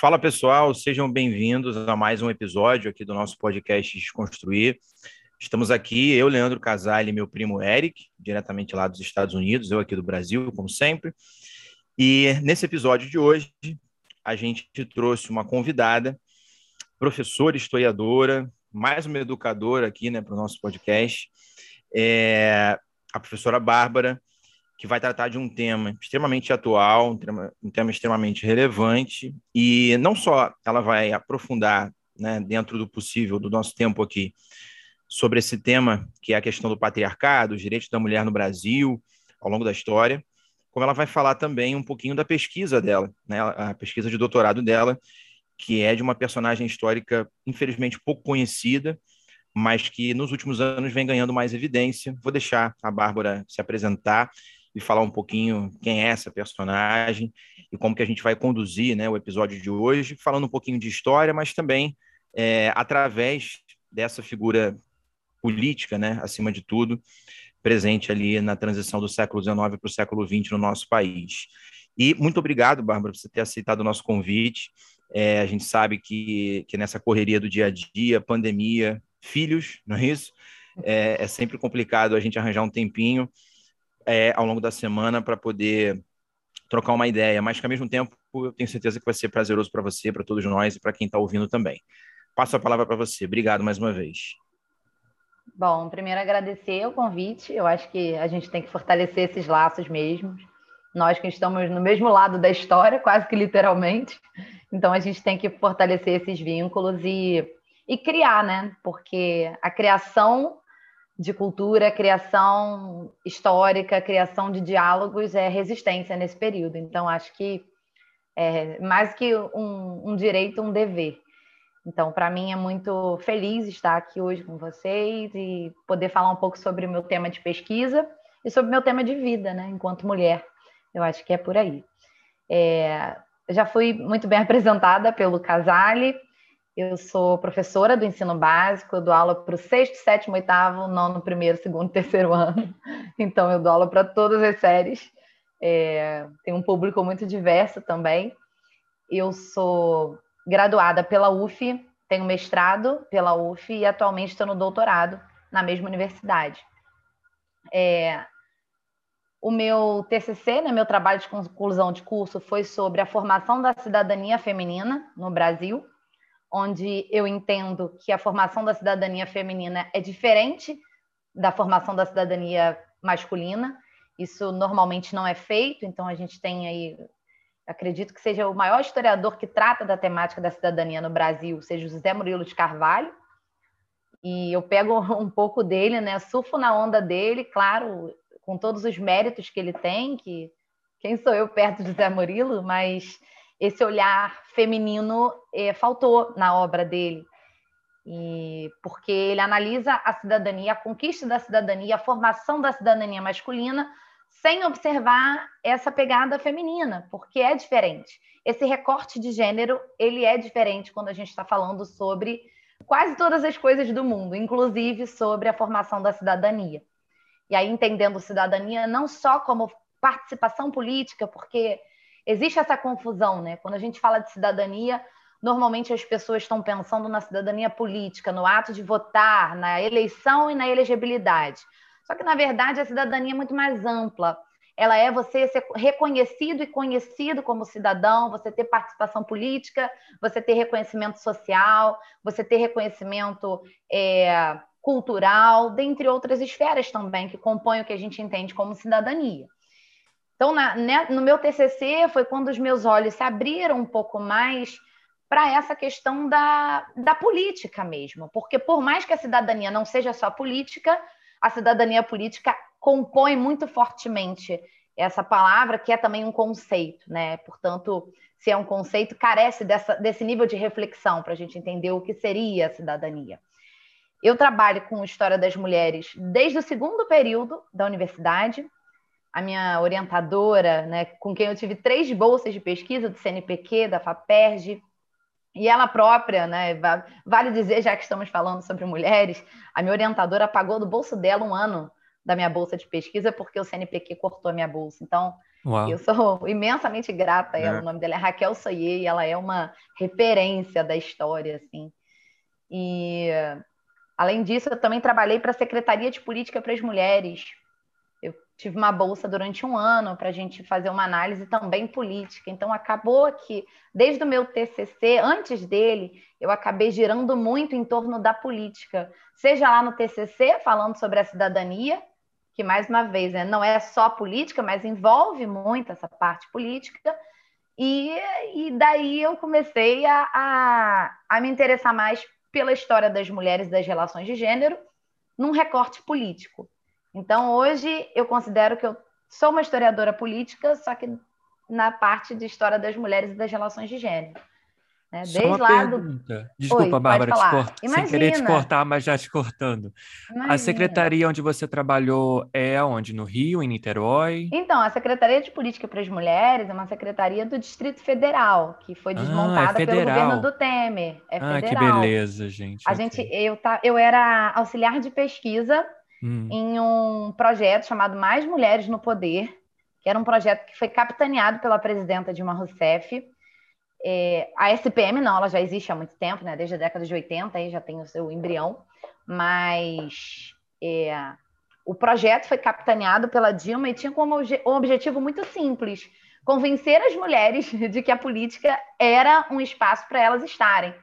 Fala pessoal, sejam bem-vindos a mais um episódio aqui do nosso podcast Desconstruir. Estamos aqui, eu, Leandro Casale e meu primo Eric, diretamente lá dos Estados Unidos, eu aqui do Brasil, como sempre. E nesse episódio de hoje, a gente trouxe uma convidada, professora, historiadora, mais uma educadora aqui né, para o nosso podcast, é a professora Bárbara que vai tratar de um tema extremamente atual, um tema, um tema extremamente relevante, e não só ela vai aprofundar, né, dentro do possível do nosso tempo aqui, sobre esse tema, que é a questão do patriarcado, os direitos da mulher no Brasil, ao longo da história, como ela vai falar também um pouquinho da pesquisa dela, né, a pesquisa de doutorado dela, que é de uma personagem histórica, infelizmente, pouco conhecida, mas que nos últimos anos vem ganhando mais evidência. Vou deixar a Bárbara se apresentar e falar um pouquinho quem é essa personagem e como que a gente vai conduzir né, o episódio de hoje, falando um pouquinho de história, mas também é, através dessa figura política, né, acima de tudo, presente ali na transição do século XIX para o século XX no nosso país. E muito obrigado, Bárbara, por você ter aceitado o nosso convite. É, a gente sabe que, que nessa correria do dia a dia, pandemia, filhos, não é isso? É, é sempre complicado a gente arranjar um tempinho é, ao longo da semana para poder trocar uma ideia, mas que ao mesmo tempo eu tenho certeza que vai ser prazeroso para você, para todos nós e para quem está ouvindo também. Passo a palavra para você. Obrigado mais uma vez. Bom, primeiro agradecer o convite. Eu acho que a gente tem que fortalecer esses laços mesmo. Nós que estamos no mesmo lado da história, quase que literalmente. Então a gente tem que fortalecer esses vínculos e, e criar, né? Porque a criação de cultura, criação histórica, criação de diálogos é resistência nesse período. Então, acho que é mais que um, um direito, um dever. Então, para mim é muito feliz estar aqui hoje com vocês e poder falar um pouco sobre o meu tema de pesquisa e sobre o meu tema de vida, né, enquanto mulher. Eu acho que é por aí. É, já fui muito bem apresentada pelo Casale, eu sou professora do ensino básico, eu dou aula para o sexto, sétimo, oitavo, nono, primeiro, segundo, terceiro ano. Então, eu dou aula para todas as séries. É, tem um público muito diverso também. Eu sou graduada pela UF, tenho mestrado pela UF e atualmente estou no doutorado na mesma universidade. É, o meu TCC, né, meu trabalho de conclusão de curso, foi sobre a formação da cidadania feminina no Brasil onde eu entendo que a formação da cidadania feminina é diferente da formação da cidadania masculina. Isso normalmente não é feito, então a gente tem aí, acredito que seja o maior historiador que trata da temática da cidadania no Brasil, seja o José Murilo de Carvalho. E eu pego um pouco dele, né? Surfo na onda dele, claro, com todos os méritos que ele tem, que quem sou eu perto de José Murilo, mas esse olhar feminino é, faltou na obra dele. E porque ele analisa a cidadania, a conquista da cidadania, a formação da cidadania masculina, sem observar essa pegada feminina, porque é diferente. Esse recorte de gênero, ele é diferente quando a gente está falando sobre quase todas as coisas do mundo, inclusive sobre a formação da cidadania. E aí entendendo cidadania não só como participação política, porque existe essa confusão, né? Quando a gente fala de cidadania, normalmente as pessoas estão pensando na cidadania política, no ato de votar, na eleição e na elegibilidade. Só que, na verdade, a cidadania é muito mais ampla. ela é você ser reconhecido e conhecido como cidadão, você ter participação política, você ter reconhecimento social, você ter reconhecimento é, cultural, dentre outras esferas também que compõem o que a gente entende como cidadania. Então, na, né, no meu TCC foi quando os meus olhos se abriram um pouco mais para essa questão da, da política mesmo, porque por mais que a cidadania não seja só política, a cidadania política compõe muito fortemente essa palavra, que é também um conceito, né? Portanto, se é um conceito, carece dessa, desse nível de reflexão para a gente entender o que seria a cidadania. Eu trabalho com história das mulheres desde o segundo período da universidade. A minha orientadora, né, com quem eu tive três bolsas de pesquisa do CNPq, da FAPERJ, e ela própria, né, vale dizer, já que estamos falando sobre mulheres, a minha orientadora pagou do bolso dela um ano da minha bolsa de pesquisa porque o CNPq cortou a minha bolsa. Então, Uau. eu sou imensamente grata a ela. É. O nome dela é Raquel Soyer e ela é uma referência da história, assim. E Além disso, eu também trabalhei para a Secretaria de Política para as Mulheres. Tive uma bolsa durante um ano para a gente fazer uma análise também política. Então, acabou que, desde o meu TCC, antes dele, eu acabei girando muito em torno da política. Seja lá no TCC, falando sobre a cidadania, que, mais uma vez, né, não é só política, mas envolve muito essa parte política. E, e daí eu comecei a, a, a me interessar mais pela história das mulheres e das relações de gênero num recorte político. Então, hoje, eu considero que eu sou uma historiadora política, só que na parte de história das mulheres e das relações de gênero. Né? Desde uma lá pergunta. Do... Desculpa, Oi, Bárbara, te cort... sem querer te cortar, mas já te cortando. Imagina. A secretaria onde você trabalhou é onde? No Rio, em Niterói? Então, a Secretaria de Política para as Mulheres é uma secretaria do Distrito Federal, que foi desmontada ah, é pelo governo do Temer. É ah, que beleza, gente. A okay. gente eu, tá, eu era auxiliar de pesquisa hum. em um projeto chamado Mais Mulheres no Poder, que era um projeto que foi capitaneado pela presidenta Dilma Rousseff é, a SPM não, ela já existe há muito tempo, né? Desde a década de 80 aí já tem o seu embrião, mas é, o projeto foi capitaneado pela Dilma e tinha como um objetivo muito simples: convencer as mulheres de que a política era um espaço para elas estarem.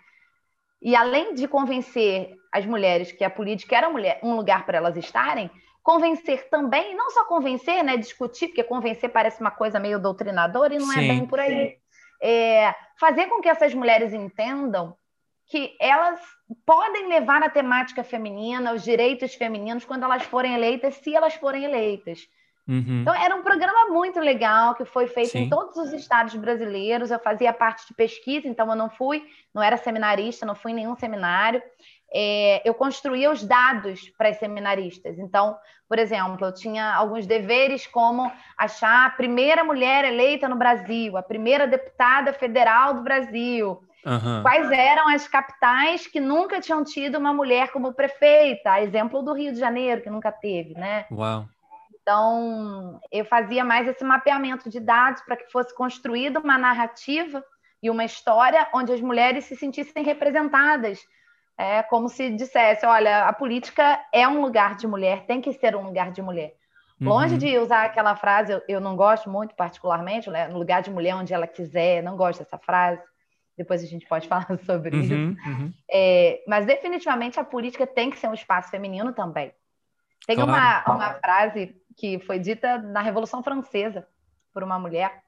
E além de convencer as mulheres que a política era um lugar para elas estarem, convencer também, não só convencer, né, discutir, porque convencer parece uma coisa meio doutrinadora e não é Sim. é bem por aí é, fazer com que essas mulheres entendam que elas podem levar a temática feminina, os direitos femininos, quando elas forem eleitas, se elas forem eleitas. Uhum. Então, era um programa muito legal que foi feito Sim. em todos os estados brasileiros. Eu fazia parte de pesquisa, então eu não fui, não era seminarista, não fui em nenhum seminário é, eu construía os dados para as seminaristas. Então, por exemplo, eu tinha alguns deveres como achar a primeira mulher eleita no Brasil, a primeira deputada federal do Brasil. Uhum. Quais eram as capitais que nunca tinham tido uma mulher como prefeita? Exemplo do Rio de Janeiro, que nunca teve, né? Uau. Então, eu fazia mais esse mapeamento de dados para que fosse construída uma narrativa e uma história onde as mulheres se sentissem representadas é como se dissesse: olha, a política é um lugar de mulher, tem que ser um lugar de mulher. Longe uhum. de usar aquela frase, eu, eu, não gosto muito, particularmente, né? no lugar de mulher onde ela quiser, não gosto dessa frase. Depois a gente pode falar sobre uhum, isso. Uhum. É, mas definitivamente a política tem que ser um espaço feminino também. Tem claro. uma, uma frase que foi dita na Revolução Francesa por uma mulher.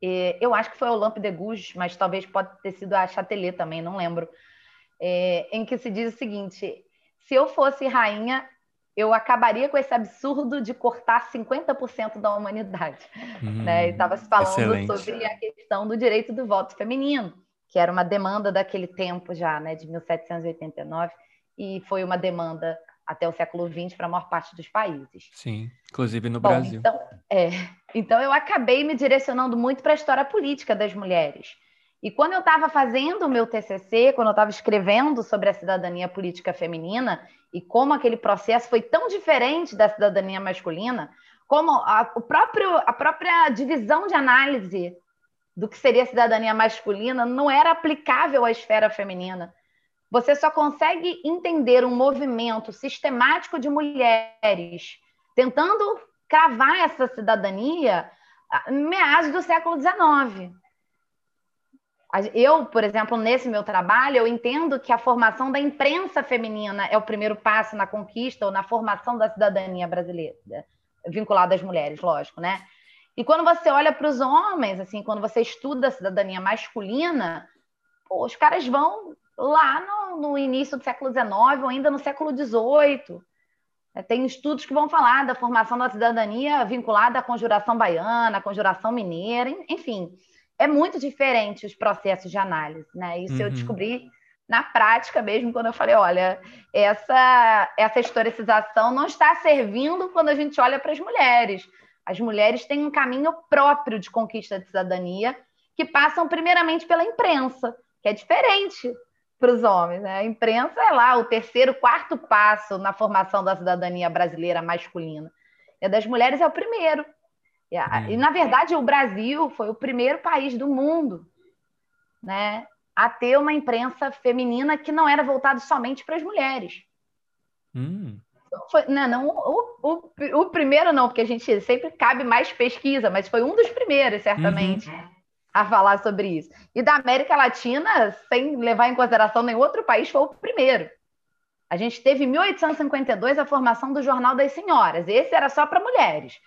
E eu acho que foi Olympe de Gouges, mas talvez pode ter sido a Chatelet também, não lembro é, em que se diz o seguinte: se eu fosse rainha, eu acabaria com esse absurdo de cortar 50% da humanidade. Hum, né? Estava se falando excelente. sobre a questão do direito do voto feminino, que era uma demanda daquele tempo já, né, de 1789, e foi uma demanda até o século XX para a maior parte dos países. Sim, inclusive no Bom, Brasil. Então, é, então eu acabei me direcionando muito para a história política das mulheres. E quando eu estava fazendo o meu TCC, quando eu estava escrevendo sobre a cidadania política feminina e como aquele processo foi tão diferente da cidadania masculina, como a, o próprio, a própria divisão de análise do que seria cidadania masculina não era aplicável à esfera feminina. Você só consegue entender um movimento sistemático de mulheres tentando cravar essa cidadania meados do século XIX. Eu, por exemplo, nesse meu trabalho, eu entendo que a formação da imprensa feminina é o primeiro passo na conquista ou na formação da cidadania brasileira, vinculada às mulheres, lógico, né? E quando você olha para os homens, assim, quando você estuda a cidadania masculina, pô, os caras vão lá no, no, início do século XIX ou ainda no século XVIII. É, tem estudos que vão falar da formação da cidadania vinculada à conjuração baiana, à conjuração mineira, enfim. É muito diferente os processos de análise, né? Isso uhum. eu descobri na prática mesmo, quando eu falei, olha, essa, essa historicização não está servindo quando a gente olha para as mulheres. As mulheres têm um caminho próprio de conquista de cidadania, que passam primeiramente pela imprensa, que é diferente para os homens. Né? A imprensa é lá o terceiro, quarto passo na formação da cidadania brasileira masculina. E das mulheres é o primeiro. E, e, na verdade, o Brasil foi o primeiro país do mundo né, a ter uma imprensa feminina que não era voltada somente para as mulheres. Hum. Foi, não, não o, o, o, primeiro não, porque a gente sempre cabe mais pesquisa, mas foi um dos primeiros, certamente, uhum. a falar sobre isso. E da América Latina, sem levar em consideração nenhum outro país, foi o primeiro. A gente teve em 1852 a formação do Jornal das Senhoras. Esse era só para mulheres.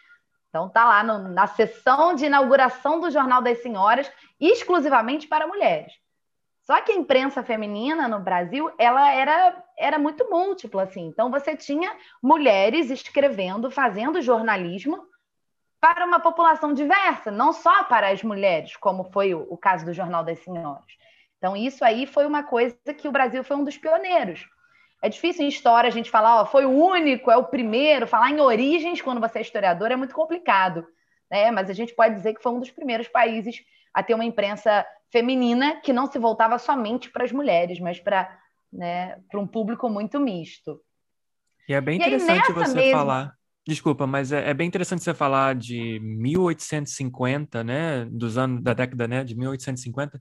Então tá lá no, na sessão de inauguração do Jornal das Senhoras, exclusivamente para mulheres. Só que a imprensa feminina no Brasil, ela era, era muito múltipla, assim. Então, você tinha mulheres escrevendo, fazendo jornalismo para uma população diversa, não só para as mulheres, como foi o, o caso do Jornal das Senhoras. Então, isso aí foi uma coisa que o Brasil foi um dos pioneiros. É difícil em história a gente falar, ó, foi o único, é o primeiro. Falar em origens, quando você é historiador, é muito complicado. Né? Mas a gente pode dizer que foi um dos primeiros países a ter uma imprensa feminina que não se voltava somente para as mulheres, mas para né, um público muito misto. E é bem interessante aí, você mesmo... falar. Desculpa, mas é, é, bem interessante você falar de 1850, né, dos anos da década, né, de 1850,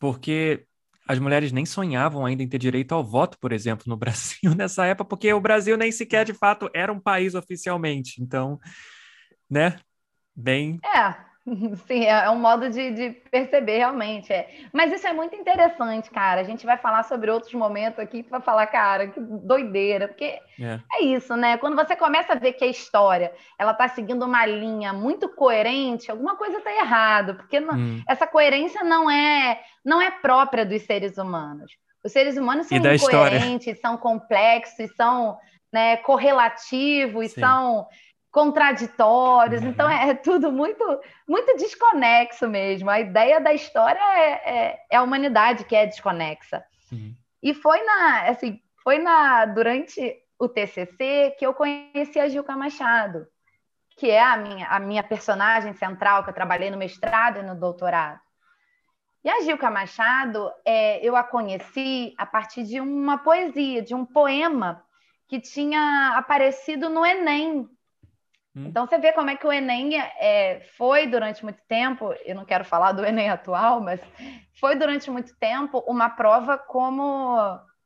porque as mulheres nem sonhavam ainda em ter direito ao voto, por exemplo, no Brasil nessa época, porque o Brasil nem sequer de fato era um país oficialmente. Então, né, bem. É. Sim, é, é um modo de, de, perceber realmente. É. Mas isso é muito interessante, cara. A gente vai falar sobre outros momentos aqui para falar, cara, que doideira, porque é. é. isso, né? Quando você começa a ver que a história ela está seguindo uma linha muito coerente, alguma coisa está errado, porque não, hum. essa coerência não é não é própria dos seres humanos. Os seres humanos são incoerentes, são complexos, são né, correlativos, Sim. são contraditórios, uhum. então é, é, tudo muito muito desconexo mesmo. A ideia da história é, é, é a humanidade que é desconexa. Uhum. E foi na assim, foi na durante o TCC que eu conheci a Gilca Machado, que é a minha a minha personagem central que eu trabalhei no mestrado e no doutorado. E a Gilca Machado, é, eu a conheci a partir de uma poesia, de um poema que tinha aparecido no Enem Hum. Então você vê como é que o Enem é, foi durante muito tempo, eu não quero falar do Enem atual, mas foi durante muito tempo uma prova como,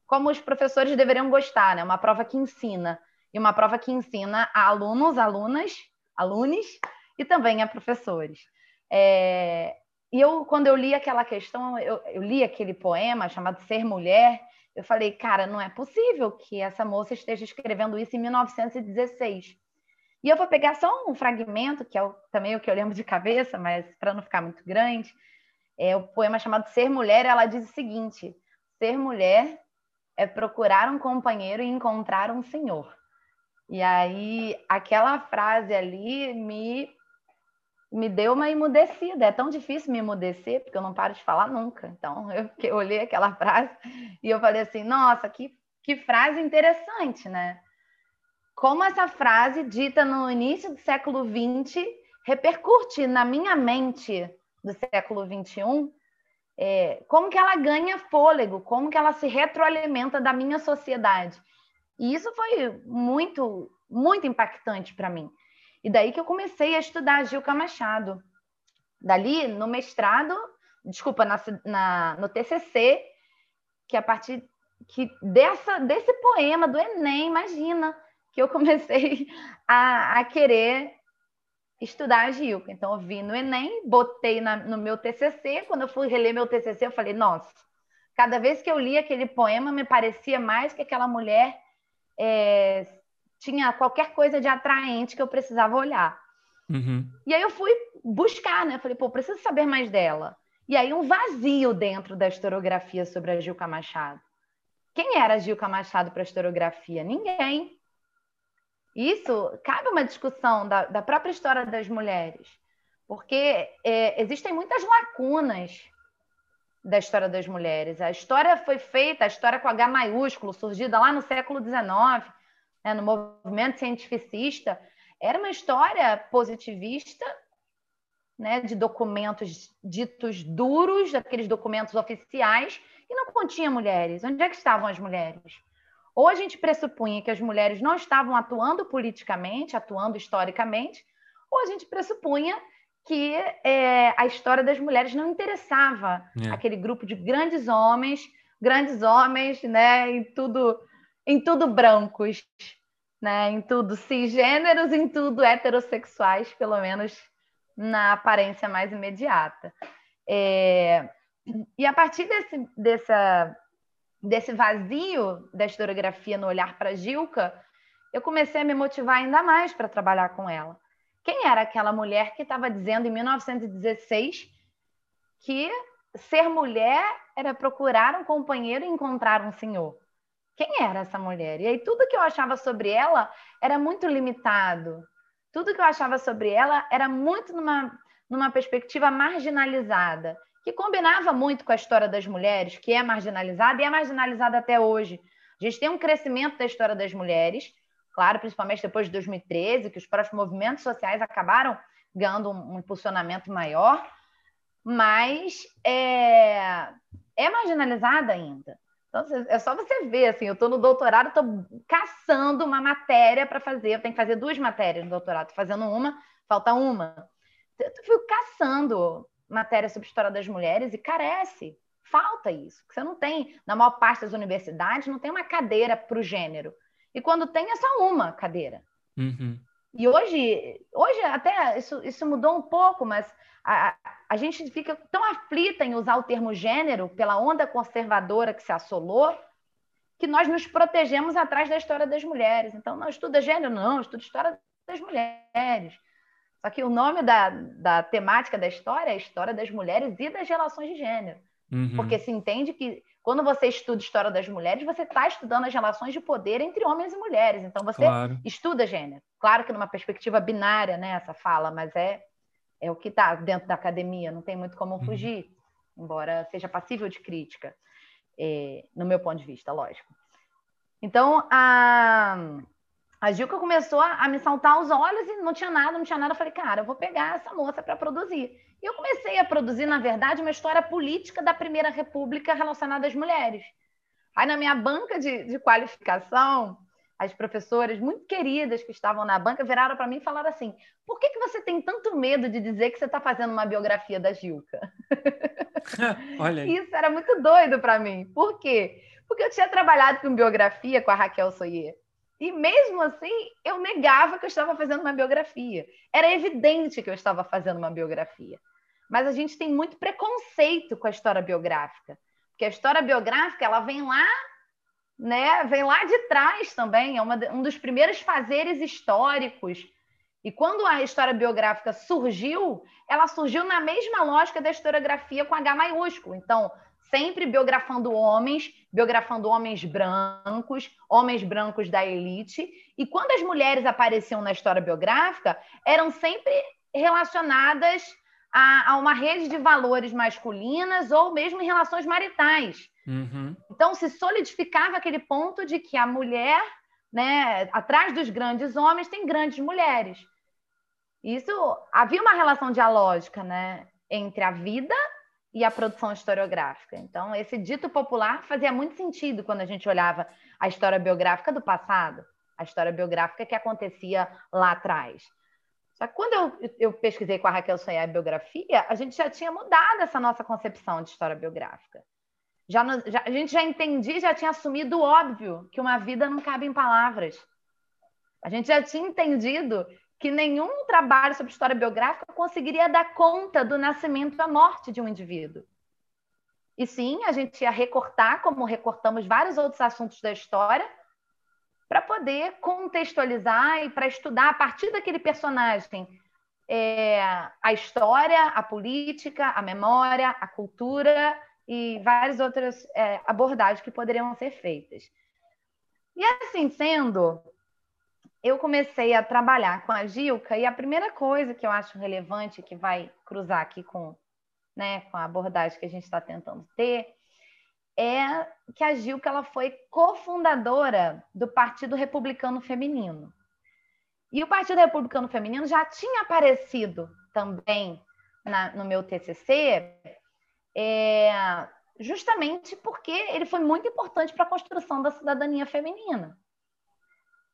como os professores deveriam gostar, né? Uma prova que ensina. E uma prova que ensina a alunos, alunas, alunos e também a professores. É, e eu, quando eu li aquela questão, eu, eu li aquele poema chamado Ser Mulher, eu falei, cara, não é possível que essa moça esteja escrevendo isso em 1916 e eu vou pegar só um fragmento, que é o, também o que eu lembro de cabeça, mas para não ficar muito grande. É o poema chamado Ser Mulher, ela diz o seguinte: Ser mulher é procurar um companheiro e encontrar um senhor. E aí, aquela frase ali me, me deu uma emudecida. É tão difícil me emudecer, porque eu não paro de falar nunca. Então, eu, eu olhei aquela frase e eu falei assim: nossa, que, que frase interessante, né? Como essa frase, dita no início do século XX, repercute na minha mente do século XXI, é, como que ela ganha fôlego, como que ela se retroalimenta da minha sociedade. E isso foi muito, muito impactante para mim. E daí que eu comecei a estudar Gilca Machado. Dali, no mestrado, desculpa, na, na, no TCC, que a partir que dessa, desse poema do Enem, imagina, que eu comecei a, a querer estudar a Gilca. Então, eu vi no Enem, botei na, no meu TCC. Quando eu fui reler meu TCC, eu falei, nossa, cada vez que eu li aquele poema, me parecia mais que aquela mulher é, tinha qualquer coisa de atraente que eu precisava olhar. Uhum. E aí eu fui buscar, né? Falei, pô, preciso saber mais dela. E aí um vazio dentro da historiografia sobre a Gilca Machado. Quem era a Gilca Machado para a historiografia? Ninguém. Isso cabe uma discussão da, da própria história das mulheres, porque é, existem muitas lacunas da história das mulheres. A história foi feita, a história com H maiúsculo, surgida lá no século XIX, né, no movimento cientificista, era uma história positivista, né, de documentos ditos duros, daqueles documentos oficiais, e não continha mulheres. Onde é que estavam as mulheres? Ou a gente pressupunha que as mulheres não estavam atuando politicamente, atuando historicamente, ou a gente pressupunha que é, a história das mulheres não interessava é. aquele grupo de grandes homens, grandes homens, né, em tudo, em tudo brancos, né, em tudo cisgêneros, em tudo heterossexuais, pelo menos na aparência mais imediata. É, e a partir desse, dessa, desse vazio da historiografia no olhar para Gilca, eu comecei a me motivar ainda mais para trabalhar com ela. Quem era aquela mulher que estava dizendo em 1916 que ser mulher era procurar um companheiro e encontrar um senhor? Quem era essa mulher? E aí tudo que eu achava sobre ela era muito limitado. Tudo que eu achava sobre ela era muito numa, numa perspectiva marginalizada que combinava muito com a história das mulheres, que é marginalizada e é marginalizada até hoje. A gente tem um crescimento da história das mulheres, claro, principalmente depois de 2013, que os próprios movimentos sociais acabaram ganhando um, impulsionamento maior, mas é, é marginalizada ainda. Então, é só você ver, assim, eu estou no doutorado, estou caçando uma matéria para fazer, eu tenho que fazer duas matérias no doutorado, estou fazendo uma, falta uma. Eu fico caçando matéria sobre história das mulheres e carece. Falta isso. Você não tem, na maior parte das universidades, não tem uma cadeira para o gênero. E quando tem, é só uma cadeira. Uhum. E hoje, hoje até isso, isso mudou um pouco, mas a, a gente fica tão aflita em usar o termo gênero pela onda conservadora que se assolou, que nós nos protegemos atrás da história das mulheres. Então, não estuda gênero, não, estuda história das mulheres. Só que o nome da, da temática da história é a história das mulheres e das relações de gênero. Uhum. Porque se entende que quando você estuda história das mulheres, você está estudando as relações de poder entre homens e mulheres. Então você claro. estuda gênero. Claro que numa perspectiva binária, né, essa fala, mas é, é o que está dentro da academia, não tem muito como uhum. fugir, embora seja passível de crítica, é, no meu ponto de vista, lógico. Então, a a Gilca começou a, me saltar aos olhos e não tinha nada, não tinha nada. Eu falei, cara, eu vou pegar essa moça para produzir. E eu comecei a produzir, na verdade, uma história política da Primeira República relacionada às mulheres. Aí, na minha banca de, de qualificação, as professoras muito queridas que estavam na banca viraram para mim e falaram assim: por que, que você tem tanto medo de dizer que você está fazendo uma biografia da Gilca? Olha aí. Isso era muito doido para mim. Por quê? Porque eu tinha trabalhado com biografia com a Raquel Soyer. E mesmo assim, eu negava que eu estava fazendo uma biografia. Era evidente que eu estava fazendo uma biografia. Mas a gente tem muito preconceito com a história biográfica. Porque a história biográfica, ela vem lá, né? Vem lá de trás também, é uma, um dos primeiros fazeres históricos. E quando a história biográfica surgiu, ela surgiu na mesma lógica da historiografia com H maiúsculo. Então, sempre biografando homens, biografando homens brancos, homens brancos da elite. E quando as mulheres apareciam na história biográfica, eram sempre relacionadas a, a uma rede de valores masculinas ou mesmo em relações maritais. Uhum. Então, se solidificava aquele ponto de que a mulher, né, atrás dos grandes homens, tem grandes mulheres. Isso havia uma relação dialógica, né, entre a vida e a produção historiográfica. Então, esse dito popular fazia muito sentido quando a gente olhava a história biográfica do passado, a história biográfica que acontecia lá atrás. Só que quando eu, eu pesquisei com a Raquel Sonhar a biografia, a gente já tinha mudado essa nossa concepção de história biográfica. Já, no, já a gente já entendia, já tinha assumido o óbvio que uma vida não cabe em palavras. A gente já tinha entendido que nenhum trabalho sobre história biográfica conseguiria dar conta do nascimento a morte de um indivíduo. E sim, a gente ia recortar, como recortamos vários outros assuntos da história, para poder contextualizar e para estudar a partir daquele personagem é, a história, a política, a memória, a cultura e várias outras é, abordagens que poderiam ser feitas. E assim sendo, eu comecei a trabalhar com a Gilca e a primeira coisa que eu acho relevante que vai cruzar aqui com, né, com a abordagem que a gente está tentando ter é que a Gilca ela foi cofundadora do Partido Republicano Feminino. E o Partido Republicano Feminino já tinha aparecido também na, no meu TCC, é, justamente porque ele foi muito importante para a construção da cidadania feminina.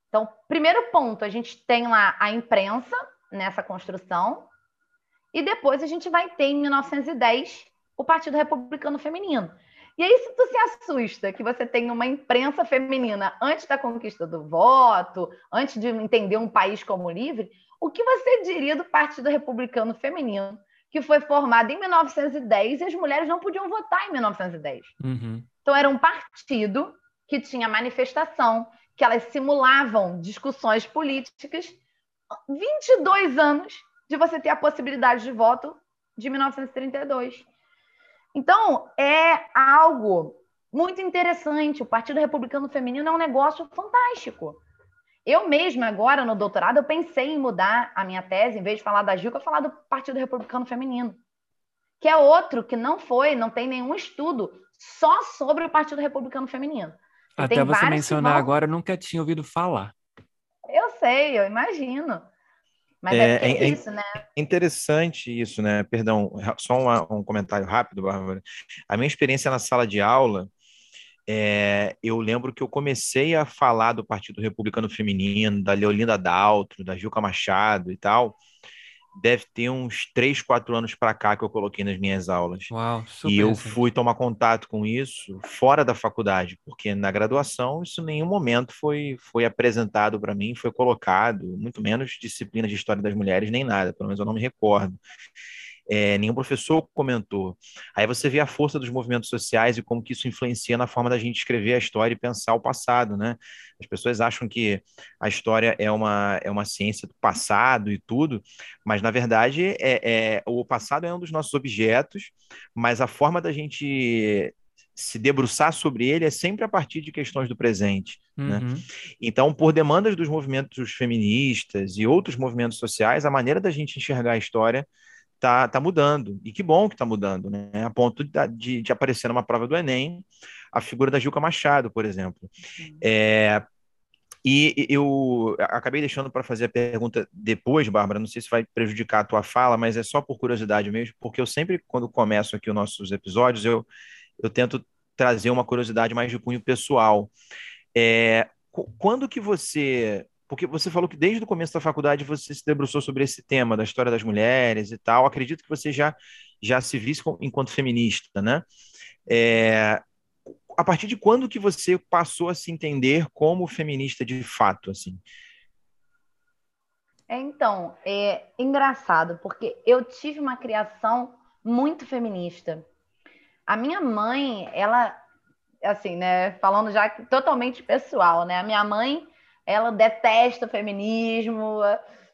Então, primeiro ponto, a gente tem lá a imprensa nessa construção, e depois a gente vai ter, em 1910, o Partido Republicano Feminino. E aí, se tu se assusta que você tem uma imprensa feminina antes da conquista do voto, antes de entender um país como livre, o que você diria do Partido Republicano Feminino, que foi formado em 1910 e as mulheres não podiam votar em 1910? Uhum. Então, era um partido que tinha manifestação, que elas simulavam discussões políticas. 22 anos de você ter a possibilidade de voto de 1932. Então, é algo muito interessante. O Partido Republicano Feminino é um negócio fantástico. Eu mesma, agora no doutorado, eu pensei em mudar a minha tese, em vez de falar da Gilca, falar do Partido Republicano Feminino, que é outro que não foi, não tem nenhum estudo só sobre o Partido Republicano Feminino. Até você mencionar vão... agora, eu nunca tinha ouvido falar. Eu sei, eu imagino. Mas é, é, é, é isso, né? interessante isso, né? Perdão, só um, um comentário rápido, Bárbara. A minha experiência na sala de aula, é, eu lembro que eu comecei a falar do Partido Republicano Feminino, da Leolinda Daltro, da Gilca Machado e tal, deve ter uns 3, 4 anos para cá que eu coloquei nas minhas aulas. Uau, e eu fui tomar contato com isso fora da faculdade, porque na graduação isso em nenhum momento foi, foi apresentado para mim, foi colocado, muito menos disciplina de história das mulheres, nem nada, pelo menos eu não me recordo é, nenhum professor comentou. Aí você vê a força dos movimentos sociais e como que isso influencia na forma da gente escrever a história e pensar o passado, né? As pessoas acham que a história é uma, é uma ciência do passado e tudo, mas na verdade é, é o passado é um dos nossos objetos, mas a forma da gente se debruçar sobre ele é sempre a partir de questões do presente. Né? Uhum. Né? Então, por demandas dos movimentos feministas e outros movimentos sociais, a maneira da gente enxergar a história tá, tá mudando. E que bom que está mudando, né? A ponto de, de, de, aparecer numa prova do Enem a figura da Gilca Machado, por exemplo. Uhum. É, e eu acabei deixando para fazer a pergunta depois, Bárbara, não sei se vai prejudicar a tua fala, mas é só por curiosidade mesmo, porque eu sempre, quando começo aqui os nossos episódios, eu, eu tento trazer uma curiosidade mais de cunho pessoal. É, quando que você porque você falou que desde o começo da faculdade você se debruçou sobre esse tema da história das mulheres e tal. Acredito que você já, já se visse enquanto feminista, né? É, a partir de quando que você passou a se entender como feminista de fato, assim? É, então, é engraçado, porque eu tive uma criação muito feminista. A minha mãe, ela, assim, né, falando já totalmente pessoal, né? A minha mãe ela detesta o feminismo,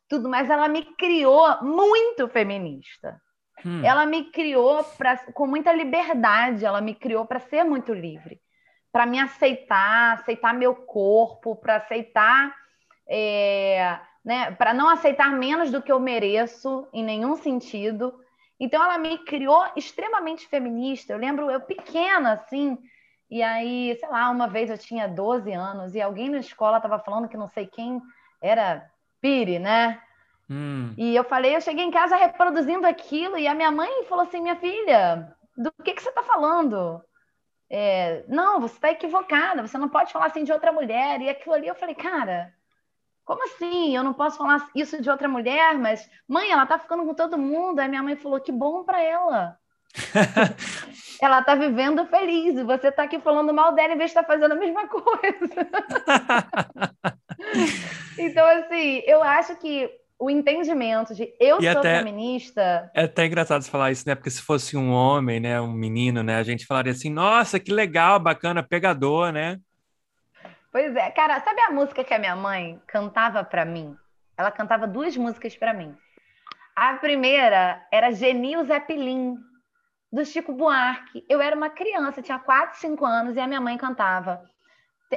tudo, mas ela me criou muito feminista. Hum. Ela me criou pra, com muita liberdade, ela me criou para ser muito livre, para me aceitar, aceitar meu corpo, para aceitar, é, né, para não aceitar menos do que eu mereço em nenhum sentido. Então ela me criou extremamente feminista. Eu lembro eu pequena assim, e aí, sei lá, uma vez eu tinha 12 anos e alguém na escola estava falando que não sei quem era Pire, né? Hum. E eu falei, eu cheguei em casa reproduzindo aquilo e a minha mãe falou assim, minha filha, do que, que você está falando? É, não, você está equivocada, você não pode falar assim de outra mulher. E aquilo ali eu falei, cara, como assim? Eu não posso falar isso de outra mulher, mas mãe, ela tá ficando com todo mundo. Aí minha mãe falou, que bom para ela. ela está vivendo feliz e você está aqui falando mal dela em vez de estar tá fazendo a mesma coisa. então, assim, eu acho que o entendimento de eu E sou até- feminista. É até engraçado você falar isso, né? Porque se fosse um homem, né? Um menino, né? A gente falaria assim, nossa, que legal, bacana, pegador, né? Pois é, cara, sabe a música que a minha mãe cantava pra mim? Ela cantava duas músicas pra mim. A primeira era Genil Zeppelin, do Chico Buarque. Eu era uma criança, tinha 4, 5 anos, e a minha mãe cantava.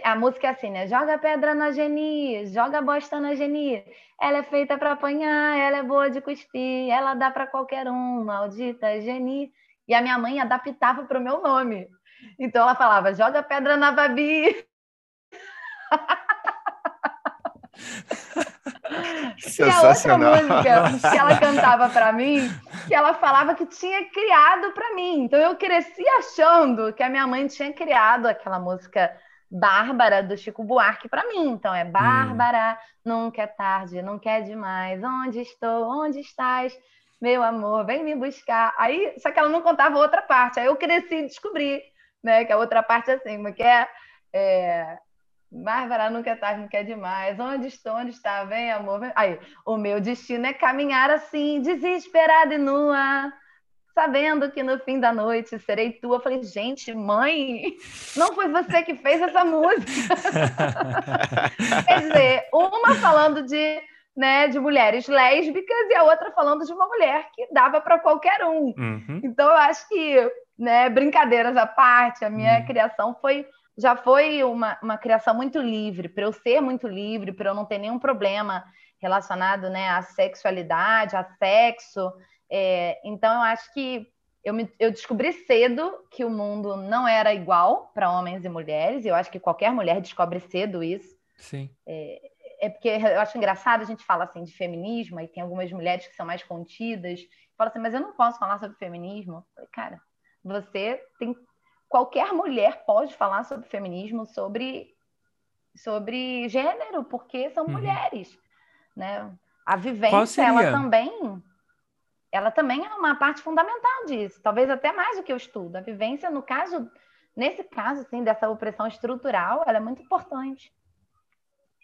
A música é assim, né? Joga pedra na Geni, joga bosta na Geni. Ela é feita pra apanhar, ela é boa de cuspir, ela dá pra qualquer um, maldita Geni. E a minha mãe adaptava pro meu nome. Então ela falava: joga pedra na Babi. E a outra música que ela cantava pra mim, que ela falava que tinha criado pra mim. Então eu cresci achando que a minha mãe tinha criado aquela música Bárbara do Chico Buarque pra mim. Então é Bárbara, nunca é tarde, nunca é demais. Onde estou? Onde estás? Meu amor, vem me buscar. Aí, só que ela não contava outra parte. Aí eu cresci e descobri, né, que a outra parte é assim, que é, é Bárbara, nunca é tarde, nunca é demais. Onde estou? Onde está? Vem, amor. Vem. Aí, o meu destino é caminhar assim, desesperada e nua, sabendo que no fim da noite serei tua. Eu falei, gente, mãe, não foi você que fez essa música. Quer dizer, uma falando de, né, de mulheres lésbicas e a outra falando de uma mulher que dava para qualquer um. Uhum. Então, eu acho que, né, brincadeiras à parte, a minha Hum. criação foi já foi uma, uma criação muito livre, para eu ser muito livre, para eu não ter nenhum problema relacionado né, à sexualidade, a sexo. É, então, eu acho que eu, me, eu descobri cedo que o mundo não era igual para homens e mulheres, e eu acho que qualquer mulher descobre cedo isso. Sim. É porque eu acho engraçado a gente fala assim de feminismo, e tem algumas mulheres que são mais contidas, fala assim, mas eu não posso falar sobre feminismo. Falei, cara, você tem. Qualquer mulher pode falar sobre feminismo, sobre, sobre gênero, porque são Uhum. mulheres. Né? A vivência, ela também. Ela também é uma parte fundamental disso, talvez até mais do que o estudo. A vivência, no caso, nesse caso, assim, dessa opressão estrutural, ela é muito importante.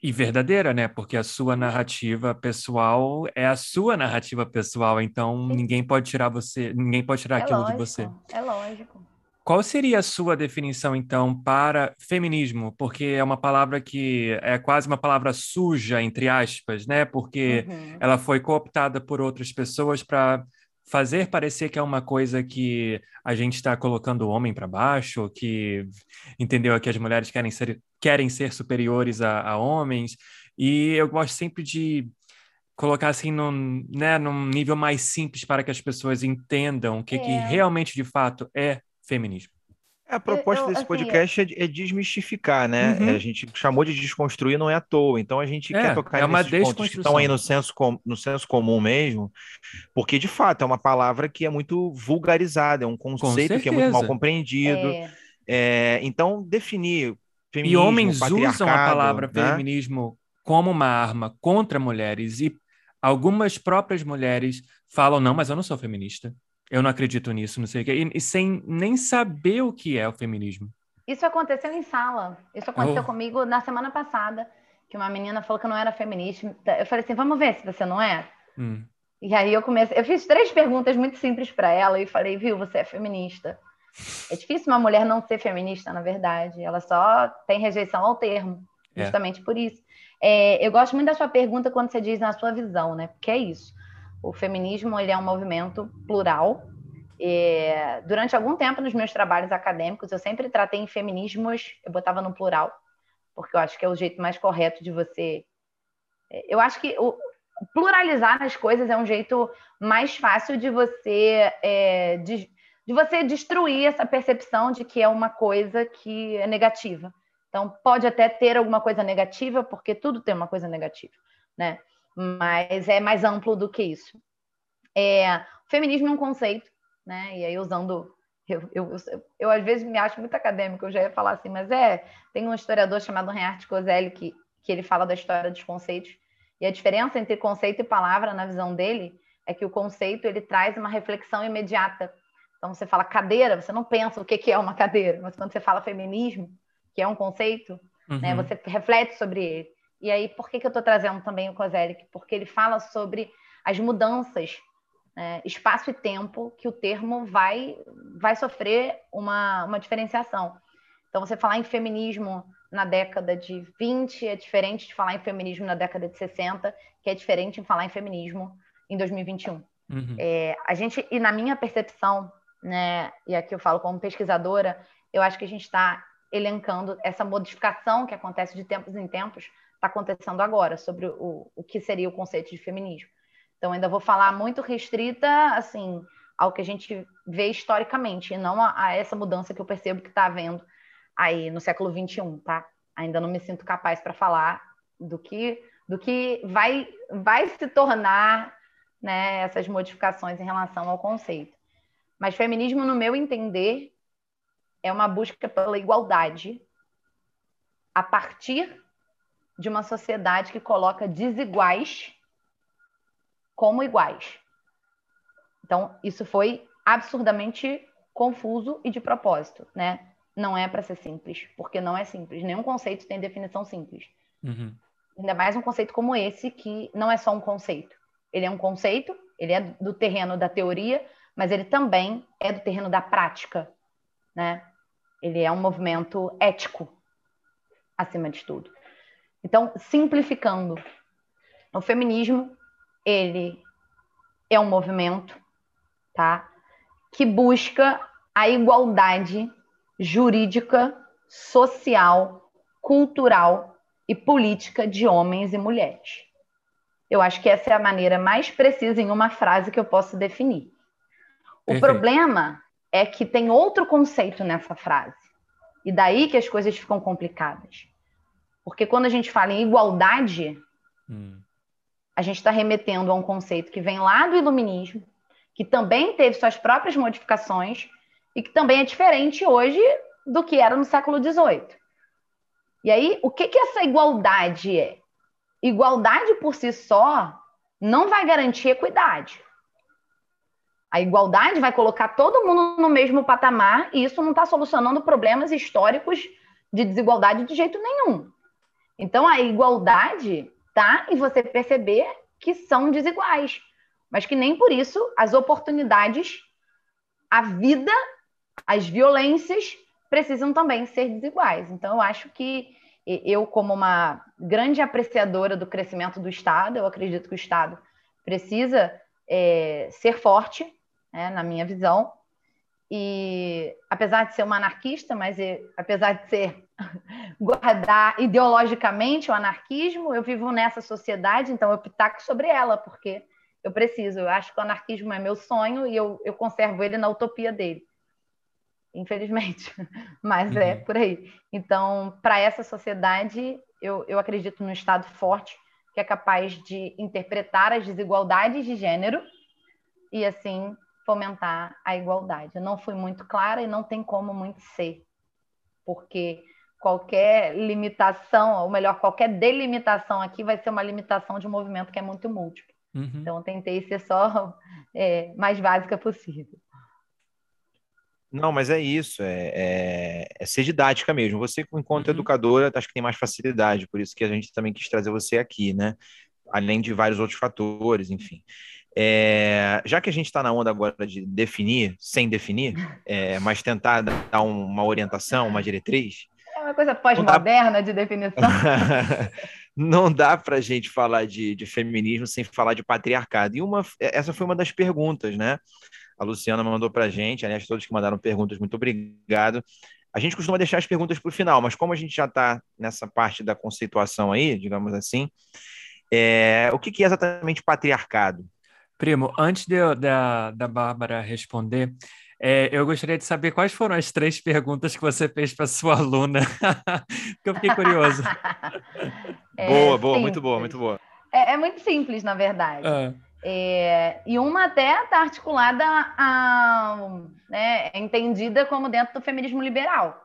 E verdadeira, né? Porque a sua narrativa pessoal é a sua narrativa pessoal, então Sim. ninguém pode tirar você, ninguém pode tirar É aquilo lógico, de você. é lógico. Qual seria a sua definição, então, para feminismo? Porque é uma palavra que é quase uma palavra suja, entre aspas, né? Porque Uhum. ela foi cooptada por outras pessoas para fazer parecer que é uma coisa que a gente está colocando o homem para baixo, que entendeu que as mulheres querem ser, querem ser superiores a, a homens. E eu gosto sempre de colocar assim num, né, num nível mais simples para que as pessoas entendam o que, que É. realmente de fato é feminismo. A proposta eu, desse assim, podcast é, é desmistificar, né? Uhum. A gente chamou de desconstruir, não é à toa. Então a gente É, quer tocar é uma nesses pontos que desconstrução. estão aí no senso, com- no senso comum mesmo, porque de fato é uma palavra que é muito vulgarizada, é um conceito que é muito mal compreendido. É, É, então, definir E feminismo, homens usam a palavra né? feminismo como uma arma contra mulheres e algumas próprias mulheres falam, não, mas eu não sou feminista. Eu não acredito nisso, não sei o quê. E, e sem nem saber o que é o feminismo. Isso aconteceu em sala. Isso aconteceu Oh. comigo na semana passada, que uma menina falou que eu não era feminista. Eu falei assim, vamos ver se você não é. Hum. E aí eu comecei, eu fiz três perguntas muito simples para ela e falei, viu, você é feminista. É difícil uma mulher não ser feminista, na verdade. Ela só tem rejeição ao termo, É. justamente por isso. É, eu gosto muito da sua pergunta quando você diz na sua visão, né? Porque é isso. O feminismo ele é um movimento plural. É, durante algum tempo nos meus trabalhos acadêmicos, eu sempre tratei em feminismos, eu botava no plural, porque eu acho que é o jeito mais correto de você. é, Eu acho que o, pluralizar as coisas é um jeito mais fácil de você é, de, de você destruir essa percepção de que é uma coisa que é negativa. Então pode até ter alguma coisa negativa, porque tudo tem uma coisa negativa, né? Mas é mais amplo do que isso. É, o feminismo é um conceito, né? E aí usando eu, eu, eu, eu, às vezes me acho muito acadêmico, eu já ia falar assim, mas é, tem um historiador chamado Reinhard Kozelli que, que ele fala da história dos conceitos, e a diferença entre conceito e palavra, na visão dele, é que o conceito ele traz uma reflexão imediata. Então, você fala cadeira, você não pensa o que, que é uma cadeira, mas quando você fala feminismo, que é um conceito, Uhum. né, você reflete sobre ele. E aí, por que, que eu estou trazendo também o Kozelik? Porque ele fala sobre as mudanças, né, espaço e tempo, que o termo vai, vai sofrer uma, uma diferenciação. Então, você falar em feminismo na década de 20 é diferente de falar em feminismo na década de 60, que é diferente em falar em feminismo em 2021. Uhum. É, a gente, e na minha percepção, né, e aqui eu falo como pesquisadora, eu acho que a gente está elencando essa modificação que acontece de tempos em tempos, está acontecendo agora, sobre o, o que seria o conceito de feminismo. Então, ainda vou falar muito restrita, assim, ao que a gente vê historicamente, e não a, a essa mudança que eu percebo que está havendo aí no século XXI, tá? Ainda não me sinto capaz para falar do que, do que vai, vai se tornar né, essas modificações em relação ao conceito. Mas feminismo, no meu entender, é uma busca pela igualdade a partir de uma sociedade que coloca desiguais como iguais. Então, isso foi absurdamente confuso e de propósito, né? Não é para ser simples, porque não é simples. Nenhum conceito tem definição simples. Uhum. Ainda mais um conceito como esse, que não é só um conceito. Ele é um conceito, ele é do terreno da teoria, mas ele também é do terreno da prática, né? Ele é um movimento ético, acima de tudo. Então, simplificando, o feminismo, ele é um movimento, tá? Que busca a igualdade jurídica, social, cultural e política de homens e mulheres. Eu acho que essa é a maneira mais precisa em uma frase que eu posso definir. O Perfeito. problema é que tem outro conceito nessa frase. E daí que as coisas ficam complicadas. Porque quando a gente fala em igualdade, hum. a gente está remetendo a um conceito que vem lá do iluminismo, que também teve suas próprias modificações e que também é diferente hoje do que era no século XVIII. E aí, o que, que essa igualdade é? igualdade por si só não vai garantir equidade. A igualdade vai colocar todo mundo no mesmo patamar e isso não está solucionando problemas históricos de desigualdade de jeito nenhum. Então, a igualdade tá em você perceber que são desiguais, mas que nem por isso as oportunidades, a vida, as violências precisam também ser desiguais. Então, eu acho que eu, como uma grande apreciadora do crescimento do Estado, eu acredito que o Estado precisa é, ser forte, né, na minha visão, e apesar de ser uma anarquista, mas apesar de ser guardar ideologicamente o anarquismo, eu vivo nessa sociedade, então eu pitaco sobre ela, porque eu preciso, eu acho que o anarquismo é meu sonho e eu, eu conservo ele na utopia dele infelizmente, mas é uhum. é por aí. Então, para essa sociedade, eu, eu acredito num Estado forte que é capaz de interpretar as desigualdades de gênero e, assim, fomentar a igualdade. Eu não fui muito clara e não tem como muito ser, porque qualquer limitação, ou melhor, qualquer delimitação aqui vai ser uma limitação de um movimento que é muito múltiplo. Uhum. Então, eu tentei ser só é, mais básica possível. Não, mas é isso, é, é, é ser didática mesmo. Você, enquanto uhum. educadora, acho que tem mais facilidade, por isso que a gente também quis trazer você aqui, né? Além de vários outros fatores, enfim. É, já que a gente está na onda agora de definir, sem definir, é, mas tentar dar uma orientação, uma diretriz. Uma coisa pós-moderna dá... de definição. não dá para a gente falar de, de, feminismo sem falar de patriarcado. E uma, essa foi uma das perguntas, né? A Luciana mandou para a gente, aliás, todos que mandaram perguntas, muito obrigado. A gente costuma deixar as perguntas para o final, mas como a gente já está nessa parte da conceituação aí, digamos assim, é, o que, que é exatamente patriarcado? Primo, antes de, da, da Bárbara responder, é, eu gostaria de saber quais foram as três perguntas que você fez para sua aluna, porque eu fiquei curioso. É, boa, boa, simples. muito boa, muito boa. É, é muito simples, na verdade. Ah. É, e uma até está articulada, a, né, é entendida como dentro do feminismo liberal,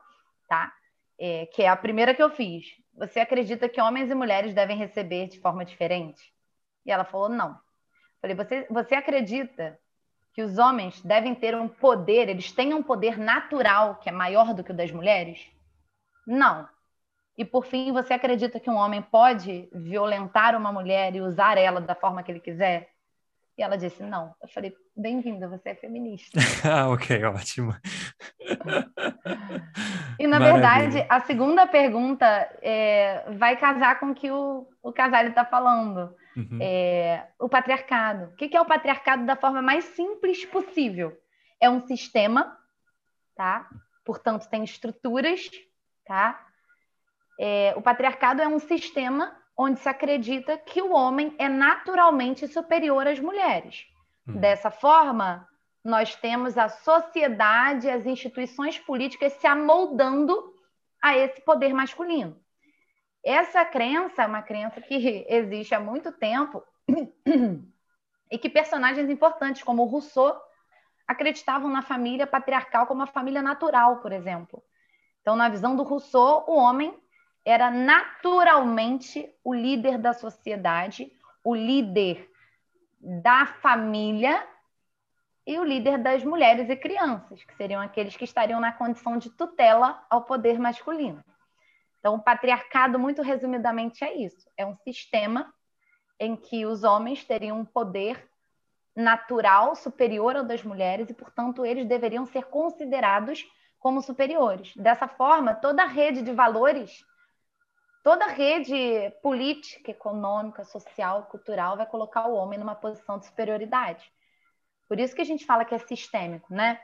tá? É, que é a primeira que eu fiz. Você acredita que homens e mulheres devem receber de forma diferente? E ela falou, não. Falei, você, você acredita que os homens devem ter um poder, eles têm um poder natural que é maior do que o das mulheres? Não. E por fim, você acredita que um homem pode violentar uma mulher e usar ela da forma que ele quiser? E ela disse: Não. Eu falei: Bem-vinda, você é feminista. ah, ok, ótimo. e na Maravilha. verdade, a segunda pergunta é, vai casar com o que o, o Casale está falando. Uhum. É, o patriarcado. O que é o patriarcado da forma mais simples possível? É um sistema, tá? Portanto, tem estruturas, tá? É, o patriarcado é um sistema onde se acredita que o homem é naturalmente superior às mulheres. Hum. Dessa forma, nós temos a sociedade, as instituições políticas se amoldando a esse poder masculino. Essa crença é uma crença que existe há muito tempo e que personagens importantes como Rousseau acreditavam na família patriarcal como a família natural, por exemplo. Então, na visão do Rousseau, o homem era naturalmente o líder da sociedade, o líder da família e o líder das mulheres e crianças, que seriam aqueles que estariam na condição de tutela ao poder masculino. Então, o patriarcado, muito resumidamente, é isso: é um sistema em que os homens teriam um poder natural superior ao das mulheres e, portanto, eles deveriam ser considerados como superiores. Dessa forma, toda a rede de valores toda rede política, econômica, social, cultural vai colocar o homem numa posição de superioridade. Por isso que a gente fala que é sistêmico, né?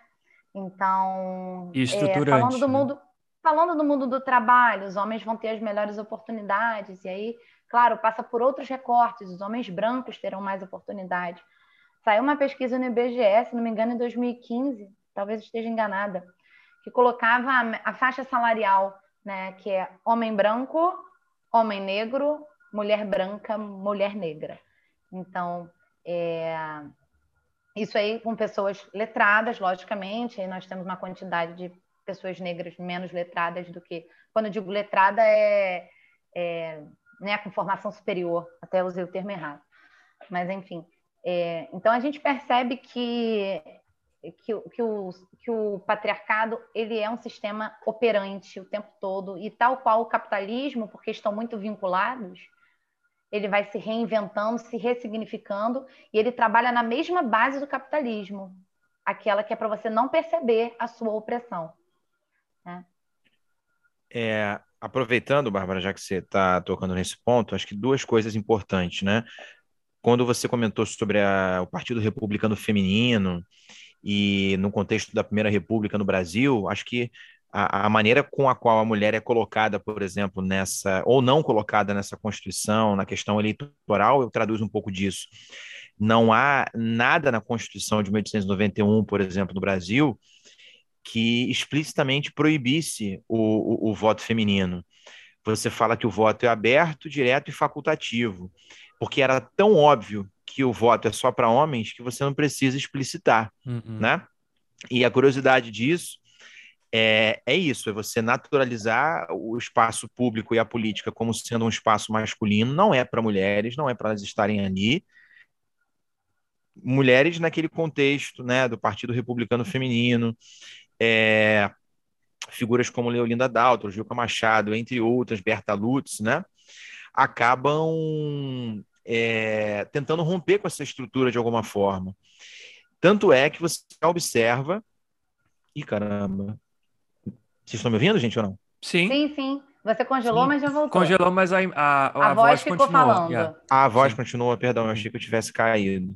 Então, é, falando do né? Falando do mundo do trabalho, os homens vão ter as melhores oportunidades e aí, claro, passa por outros recortes. Os homens brancos terão mais oportunidade. Saiu uma pesquisa no IBGE, se não me engano, em 2015, talvez esteja enganada, que colocava a, a faixa salarial, né, que é homem branco homem negro, mulher branca, mulher negra. Então, é, isso aí com pessoas letradas, logicamente, aí nós temos uma quantidade de pessoas negras menos letradas do que. Quando eu digo letrada, é, é né, com formação superior, até usei o termo errado. Mas, enfim. É, então, a gente percebe que que, que, o, que o patriarcado ele é um sistema operante o tempo todo e tal qual o capitalismo, porque estão muito vinculados, ele vai se reinventando, se ressignificando e ele trabalha na mesma base do capitalismo, aquela que é para você não perceber a sua opressão. É, aproveitando, Bárbara, já que você está tocando nesse ponto, acho que duas coisas importantes, né? Quando você comentou sobre a, o Partido Republicano Feminino e no contexto da Primeira República no Brasil, acho que a, a, maneira com a qual a mulher é colocada, por exemplo, nessa, ou não colocada nessa Constituição, na questão eleitoral, eu traduzo um pouco disso. Não há nada na Constituição de 1891, por exemplo, no Brasil, que explicitamente proibisse o, o, o voto feminino. Você fala que o voto é aberto, direto e facultativo, porque era tão óbvio que o voto é só para homens que você não precisa explicitar, uhum. né? E a curiosidade disso é, é isso, é você naturalizar o espaço público e a política como sendo um espaço masculino, não é para mulheres, não é para elas estarem ali. Mulheres naquele contexto, né, do Partido Republicano Feminino, é, figuras como Leolinda Daltro, Gilca Machado, entre outras, Berta Lutz, né, acabam é, tentando romper com essa estrutura de alguma forma. Tanto é que você observa. Ih, caramba. Vocês estão me ouvindo, gente, ou não? Sim. Sim, sim. Você congelou, sim. mas já voltou. Congelou, mas a, a, a, a voz, voz ficou continua. falando. Yeah. A voz sim. continua, perdão, eu achei que eu tivesse caído.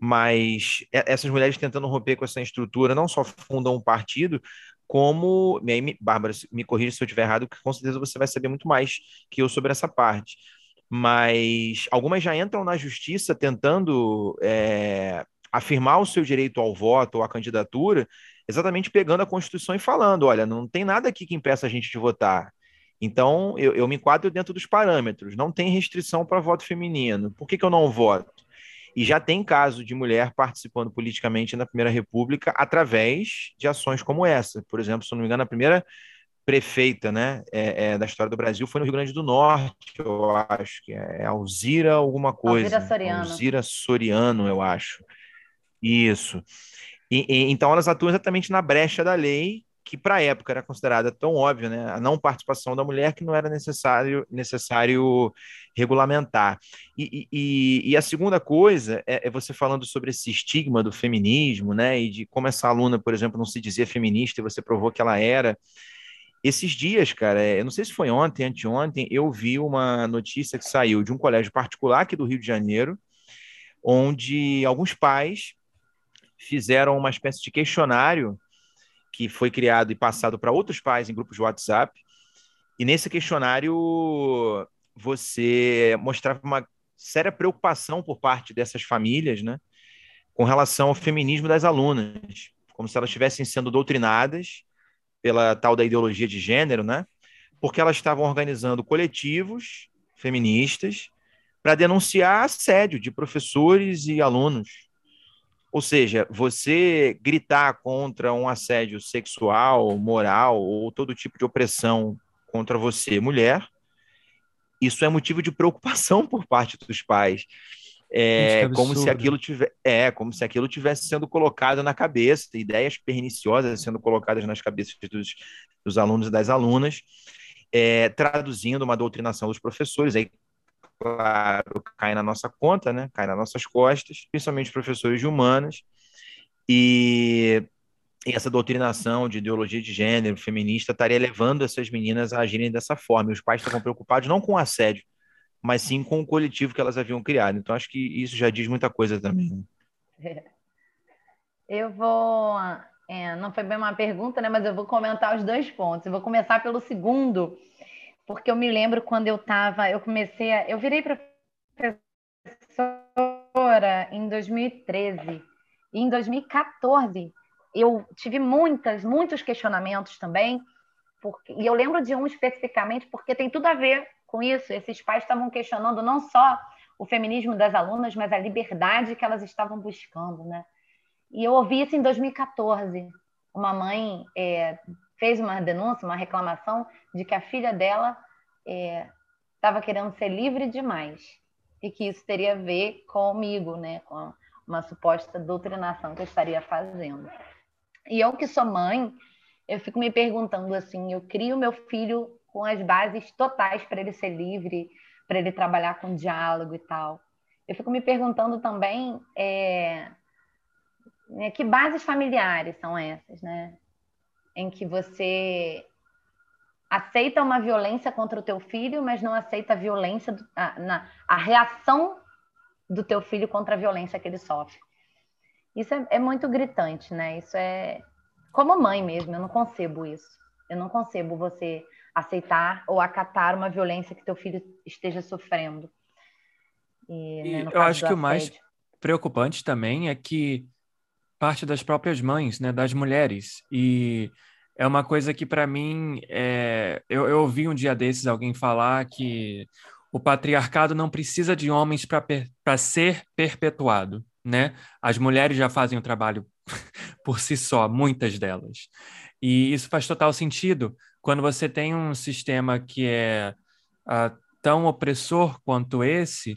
Mas essas mulheres tentando romper com essa estrutura não só fundam um partido, como. Bárbara, me corrija se eu estiver errado, que com certeza você vai saber muito mais que eu sobre essa parte mas algumas já entram na justiça tentando é, afirmar o seu direito ao voto ou à candidatura, exatamente pegando a Constituição e falando: olha, não tem nada aqui que impeça a gente de votar. Então, eu, eu me enquadro dentro dos parâmetros, não tem restrição para voto feminino. Por que, que eu não voto? E já tem caso de mulher participando politicamente na Primeira República através de ações como essa. Por exemplo, se não me engano, a primeira prefeita né, é, é, da história do Brasil foi no Rio Grande do Norte, eu acho, que é Alzira alguma coisa. Alzira Soriano. Alzira Soriano, eu acho. Isso. E, e, então elas atuam exatamente na brecha da lei que para a época era considerada tão óbvia, né, a não participação da mulher, que não era necessário, necessário regulamentar. E, e, e a segunda coisa é, é, você falando sobre esse estigma do feminismo, né, e de como essa aluna, por exemplo, não se dizia feminista e você provou que ela era. Esses dias, cara, é, eu não sei se foi ontem, anteontem, eu vi uma notícia que saiu de um colégio particular aqui do Rio de Janeiro, onde alguns pais fizeram uma espécie de questionário que foi criado e passado para outros pais em grupos de WhatsApp. E nesse questionário você mostrava uma séria preocupação por parte dessas famílias, né, com relação ao feminismo das alunas, como se elas estivessem sendo doutrinadas pela tal da ideologia de gênero, né? Porque elas estavam organizando coletivos feministas para denunciar assédio de professores e alunos. Ou seja, você gritar contra um assédio sexual, moral ou todo tipo de opressão contra você, mulher, isso é motivo de preocupação por parte dos pais. É como se aquilo tivesse, é como se aquilo tivesse sendo colocado na cabeça, ideias perniciosas sendo colocadas nas cabeças dos, dos alunos e das alunas, é, traduzindo uma doutrinação dos professores. Aí claro, cai na nossa conta, né? Cai nas nossas costas, principalmente professores de humanas. E, e essa doutrinação de ideologia de gênero feminista estaria levando essas meninas a agirem dessa forma. E os pais estavam preocupados não com o assédio, mas sim com o coletivo que elas haviam criado. Então, acho que isso já diz muita coisa também. Né? Eu vou. É, não foi bem uma pergunta, né? Mas eu vou comentar os dois pontos. Eu vou começar pelo segundo, porque eu me lembro quando eu estava, eu comecei a, eu virei professora em 2013 e em 2014 eu tive muitas, muitos questionamentos também, porque, e eu lembro de um especificamente porque tem tudo a ver com isso. Esses pais estavam questionando não só o feminismo das alunas, mas a liberdade que elas estavam buscando, né? E eu ouvi isso em 2014. Uma mãe é, fez uma denúncia, uma reclamação de que a filha dela estava é, querendo ser livre demais e que isso teria a ver comigo, né, com uma suposta doutrinação que eu estaria fazendo. E eu que sou mãe, eu fico me perguntando assim, eu crio meu filho com as bases totais para ele ser livre, para ele trabalhar com diálogo e tal. Eu fico me perguntando também é, né, que bases familiares são essas, né? Em que você aceita uma violência contra o teu filho, mas não aceita a violência, a, na, a reação do teu filho contra a violência que ele sofre. Isso é, é, muito gritante, né? Isso é como mãe mesmo, eu não concebo isso. Eu não concebo você aceitar ou acatar uma violência que teu filho esteja sofrendo. E, né, eu acho que o mais preocupante também é que parte das próprias mães, né, das mulheres, e é uma coisa que para mim é... eu, eu ouvi um dia desses alguém falar que o patriarcado não precisa de homens para per... ser perpetuado, né? As mulheres já fazem o trabalho por si só, muitas delas. E isso faz total sentido quando você tem um sistema que é uh, tão opressor quanto esse,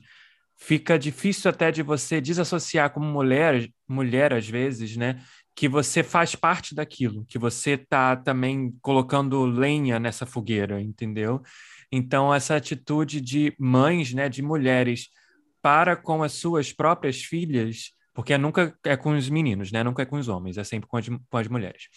fica difícil até de você desassociar como mulher, mulher às vezes, né? Que você faz parte daquilo, que você está também colocando lenha nessa fogueira, entendeu? Então, essa atitude de mães, né, de mulheres para com as suas próprias filhas, porque nunca é com os meninos, né? Nunca é com os homens, é sempre com as, com as mulheres.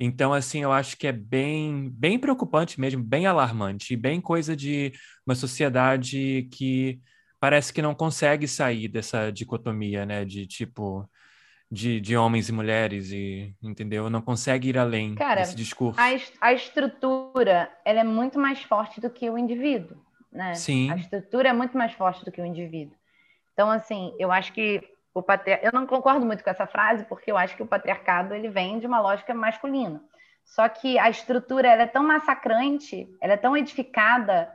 Então, assim, eu acho que é bem, bem preocupante mesmo, bem alarmante, bem coisa de uma sociedade que parece que não consegue sair dessa dicotomia, né? De tipo, de, de homens e mulheres, e entendeu? Não consegue ir além Cara, desse discurso. A, a estrutura ela é muito mais forte do que o indivíduo, né? Sim. A estrutura é muito mais forte do que o indivíduo. Então, assim, eu acho que o patriar... eu não concordo muito com essa frase, porque eu acho que o patriarcado ele vem de uma lógica masculina. Só que a estrutura ela é tão massacrante, ela é tão edificada,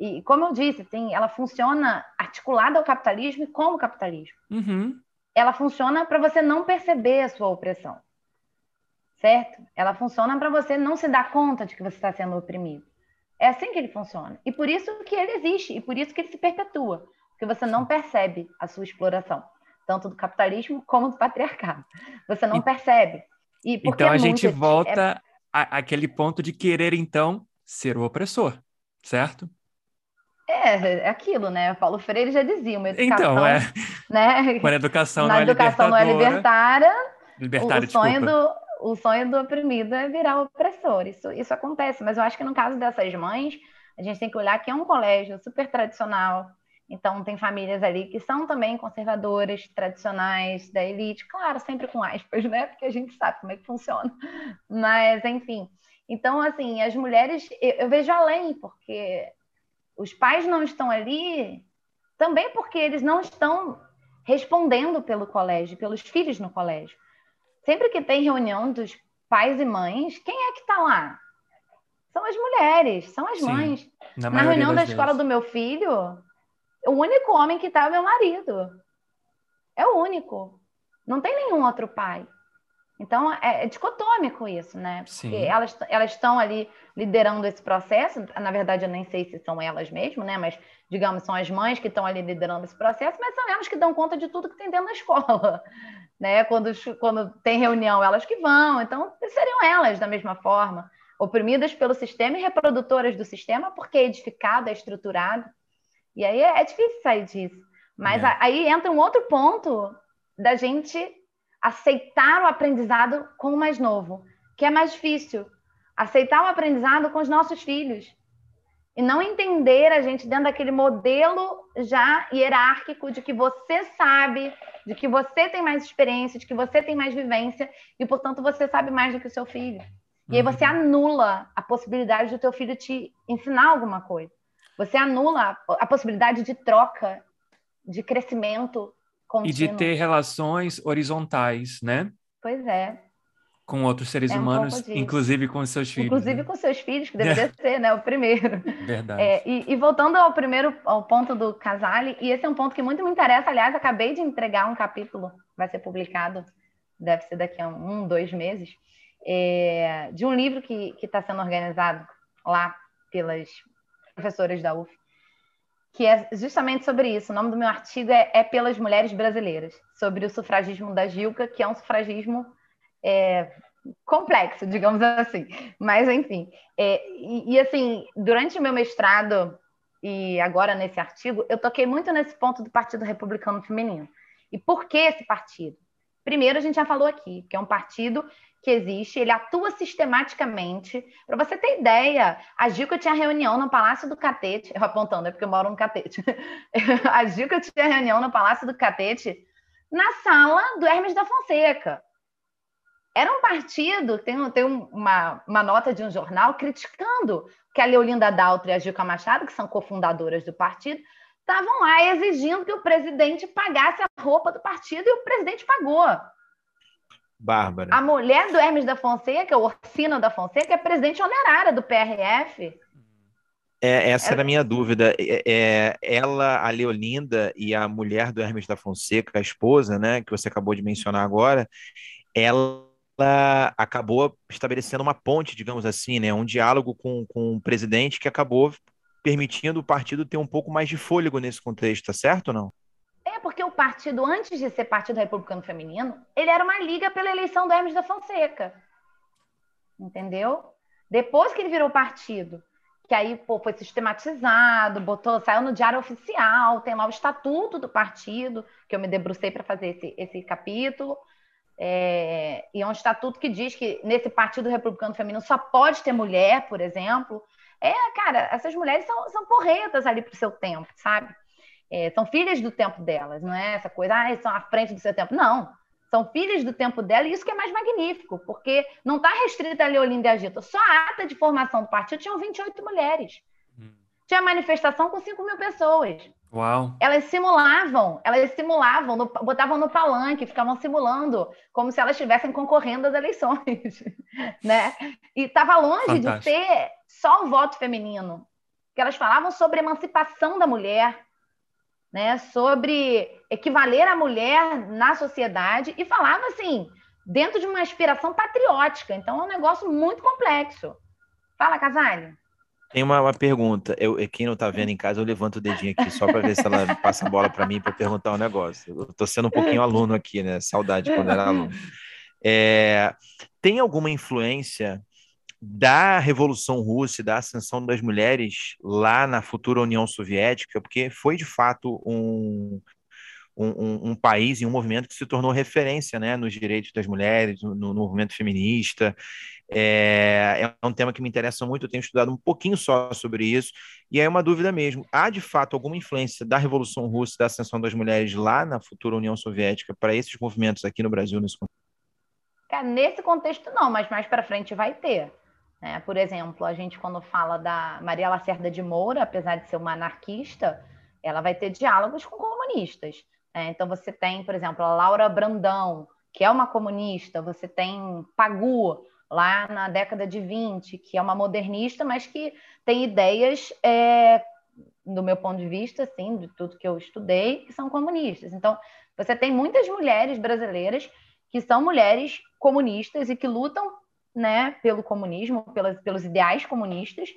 e como eu disse, assim, ela funciona articulada ao capitalismo e como capitalismo. Uhum. Ela funciona para você não perceber a sua opressão, certo? Ela funciona para você não se dar conta de que você está sendo oprimido. É assim que ele funciona. E por isso que ele existe, e por isso que ele se perpetua. Porque você não percebe a sua exploração tanto do capitalismo como do patriarcado. Você não e, percebe. E então a é gente volta é... a, aquele ponto de querer, então, ser o opressor, certo? É, é aquilo, né? Paulo Freire já dizia, uma educação, então, é. né? Quando a educação Na não é educação não é libertária, libertária o, sonho desculpa. do o sonho do oprimido é virar opressor. Isso, isso acontece, mas eu acho que no caso dessas mães, a gente tem que olhar que é um colégio super tradicional. Então, tem famílias ali que são também conservadoras, tradicionais, da elite, claro, sempre com aspas, né? Porque a gente sabe como é que funciona. Mas, enfim. Então, assim, as mulheres, eu, eu vejo além, porque os pais não estão ali também porque eles não estão respondendo pelo colégio, pelos filhos no colégio. Sempre que tem reunião dos pais e mães, quem é que está lá? São as mulheres, são as Sim, mães. Na, na reunião da vezes. escola do meu filho, o único homem que está é o meu marido. É o único. Não tem nenhum outro pai. Então, é, é dicotômico isso, né? Porque Sim. elas elas estão ali liderando esse processo. Na verdade, eu nem sei se são elas mesmo, né? Mas, digamos, são as mães que estão ali liderando esse processo, mas são elas que dão conta de tudo que tem dentro da escola. Né? Quando, quando tem reunião, elas que vão. Então, seriam elas da mesma forma. Oprimidas pelo sistema e reprodutoras do sistema, porque é edificado, é estruturado. E aí é, é difícil sair disso. Mas é. aí entra um outro ponto da gente aceitar o aprendizado com o mais novo, que é mais difícil. Aceitar o aprendizado com os nossos filhos. E não entender a gente dentro daquele modelo já hierárquico de que você sabe, de que você tem mais experiência, de que você tem mais vivência e, portanto, você sabe mais do que o seu filho. E aí uhum. você anula a possibilidade do teu filho te ensinar alguma coisa. Você anula a possibilidade de troca, de crescimento, Contínuo. E de ter relações horizontais, né? Pois é. Com outros seres é um humanos, inclusive com seus filhos. Inclusive né? com seus filhos, que deveria ser, né? O primeiro. Verdade. É, e, e, voltando ao primeiro ao ponto do Casale, e esse é um ponto que muito me interessa. Aliás, acabei de entregar um capítulo, vai ser publicado, deve ser daqui a um, dois meses, é, de um livro que está sendo organizado lá pelas professoras da UF, que é justamente sobre isso. O nome do meu artigo é, é Pelas Mulheres Brasileiras, sobre o sufragismo da Gilca, que é um sufragismo é, complexo, digamos assim. Mas, enfim. É, e, e, assim, durante o meu mestrado e agora nesse artigo, eu toquei muito nesse ponto do Partido Republicano Feminino. E por que esse partido? Primeiro, a gente já falou aqui, que é um partido que existe, ele atua sistematicamente. Para você ter ideia, a Gilca tinha reunião no Palácio do Catete, eu apontando, é porque eu moro no Catete. a Gilca tinha reunião no Palácio do Catete na sala do Hermes da Fonseca. Era um partido, tem, tem uma, uma nota de um jornal criticando que a Leolinda Daltro e a Gilca Machado, que são cofundadoras do partido, estavam lá exigindo que o presidente pagasse a roupa do partido e o presidente pagou. Bárbara. A mulher do Hermes da Fonseca, o Orsino da Fonseca, é presidente honorária do PRF. É, essa era a minha dúvida. É, é, ela, a Leolinda e a mulher do Hermes da Fonseca, a esposa, né, que você acabou de mencionar agora, ela acabou estabelecendo uma ponte, digamos assim, né, um diálogo com, com o presidente que acabou permitindo o partido ter um pouco mais de fôlego nesse contexto, tá certo ou não? Porque o partido, antes de ser Partido Republicano Feminino, ele era uma liga pela eleição do Hermes da Fonseca. Entendeu? Depois que ele virou partido, que aí pô, foi sistematizado, botou, saiu no diário oficial, tem lá o estatuto do partido, que eu me debrucei para fazer esse, esse capítulo. É, e é um estatuto que diz que nesse Partido Republicano Feminino só pode ter mulher, por exemplo. É, cara, essas mulheres são, são porretas ali para o seu tempo, sabe? É, são filhas do tempo delas, não é essa coisa, ah, são à frente do seu tempo. Não, são filhas do tempo dela, e isso que é mais magnífico, porque não está restrita a Leolinda e Agita. Só a ata de formação do partido tinham 28 mulheres. Hum. Tinha manifestação com 5 mil pessoas. Uau. Elas simulavam, elas simulavam, no, botavam no palanque, ficavam simulando, como se elas estivessem concorrendo às eleições, né? E estava longe Fantástico. de ter só o voto feminino, que elas falavam sobre emancipação da mulher, né, sobre equivaler a mulher na sociedade e falava assim, dentro de uma aspiração patriótica. Então é um negócio muito complexo. Fala, Casale. Tem uma, uma pergunta. Eu, quem não está vendo em casa, eu levanto o dedinho aqui só para ver se ela passa a bola para mim para perguntar um negócio. Eu estou sendo um pouquinho aluno aqui, né? Saudade quando era aluno. É, tem alguma influência da Revolução Russa e da ascensão das mulheres lá na futura União Soviética, porque foi de fato um, um, um, país e um movimento que se tornou referência né, nos direitos das mulheres, no, no movimento feminista. É, é, um tema que me interessa muito, eu tenho estudado um pouquinho só sobre isso, e é uma dúvida mesmo: há de fato alguma influência da Revolução Russa, da ascensão das mulheres lá na futura União Soviética para esses movimentos aqui no Brasil? Nesse, nesse contexto, não, mas mais para frente vai ter. Né? Por exemplo, a gente, quando fala da Maria Lacerda de Moura, apesar de ser uma anarquista, ela vai ter diálogos com comunistas. É, então, você tem, por exemplo, a Laura Brandão, que é uma comunista, você tem Pagu, lá na década de 20, que é uma modernista, mas que tem ideias, é, do meu ponto de vista, assim, de tudo que eu estudei, que são comunistas. Então, você tem muitas mulheres brasileiras que são mulheres comunistas e que lutam né, pelo comunismo, pelas, pelos ideais comunistas,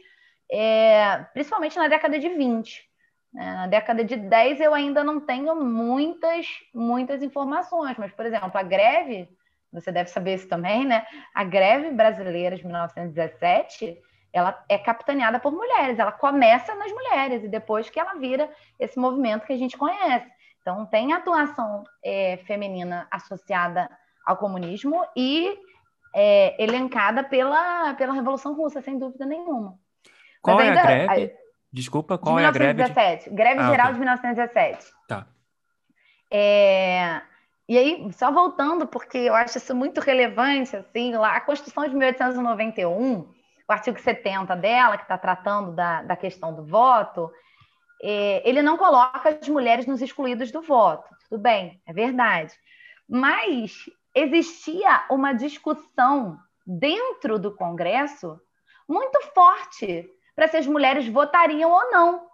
é, principalmente na década de 20. É, na década de 10 eu ainda não tenho muitas, muitas informações, mas, por exemplo, a greve, você deve saber isso também, né? A greve brasileira de 1917, ela é capitaneada por mulheres, ela começa nas mulheres e depois que ela vira esse movimento que a gente conhece. Então, tem atuação é, feminina associada ao comunismo e é, elencada pela, pela Revolução Russa, sem dúvida nenhuma. Qual Mas é ainda, a greve? Desculpa, qual de é a greve? 1917. Greve ah, geral okay. de 1917. Tá. É... E aí, só voltando, porque eu acho isso muito relevante, assim, lá, a Constituição de 1891, o artigo 70 dela, que está tratando da, da questão do voto, é, ele não coloca as mulheres nos excluídos do voto. Tudo bem, é verdade. Mas existia uma discussão dentro do Congresso muito forte para se as mulheres votariam ou não.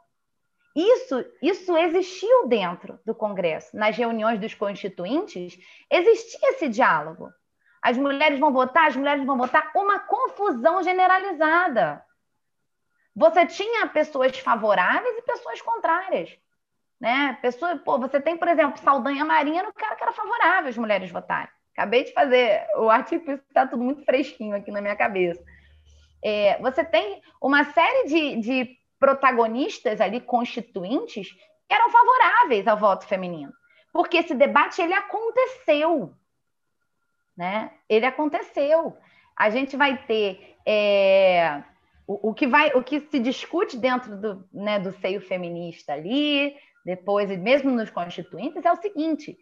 Isso, isso existiu dentro do Congresso. Nas reuniões dos constituintes, existia esse diálogo. As mulheres vão votar, as mulheres vão votar, uma confusão generalizada. Você tinha pessoas favoráveis e pessoas contrárias. Né? Pessoa, pô, você tem, por exemplo, Saldanha Marinha no cara que era favorável às mulheres votarem. Acabei de fazer o artigo, está tudo muito fresquinho aqui na minha cabeça. É, você tem uma série de, de protagonistas ali constituintes que eram favoráveis ao voto feminino, porque esse debate ele aconteceu, né? Ele aconteceu. A gente vai ter é, o, o, que vai, o que se discute dentro do, né, do seio feminista ali, depois mesmo nos constituintes é o seguinte: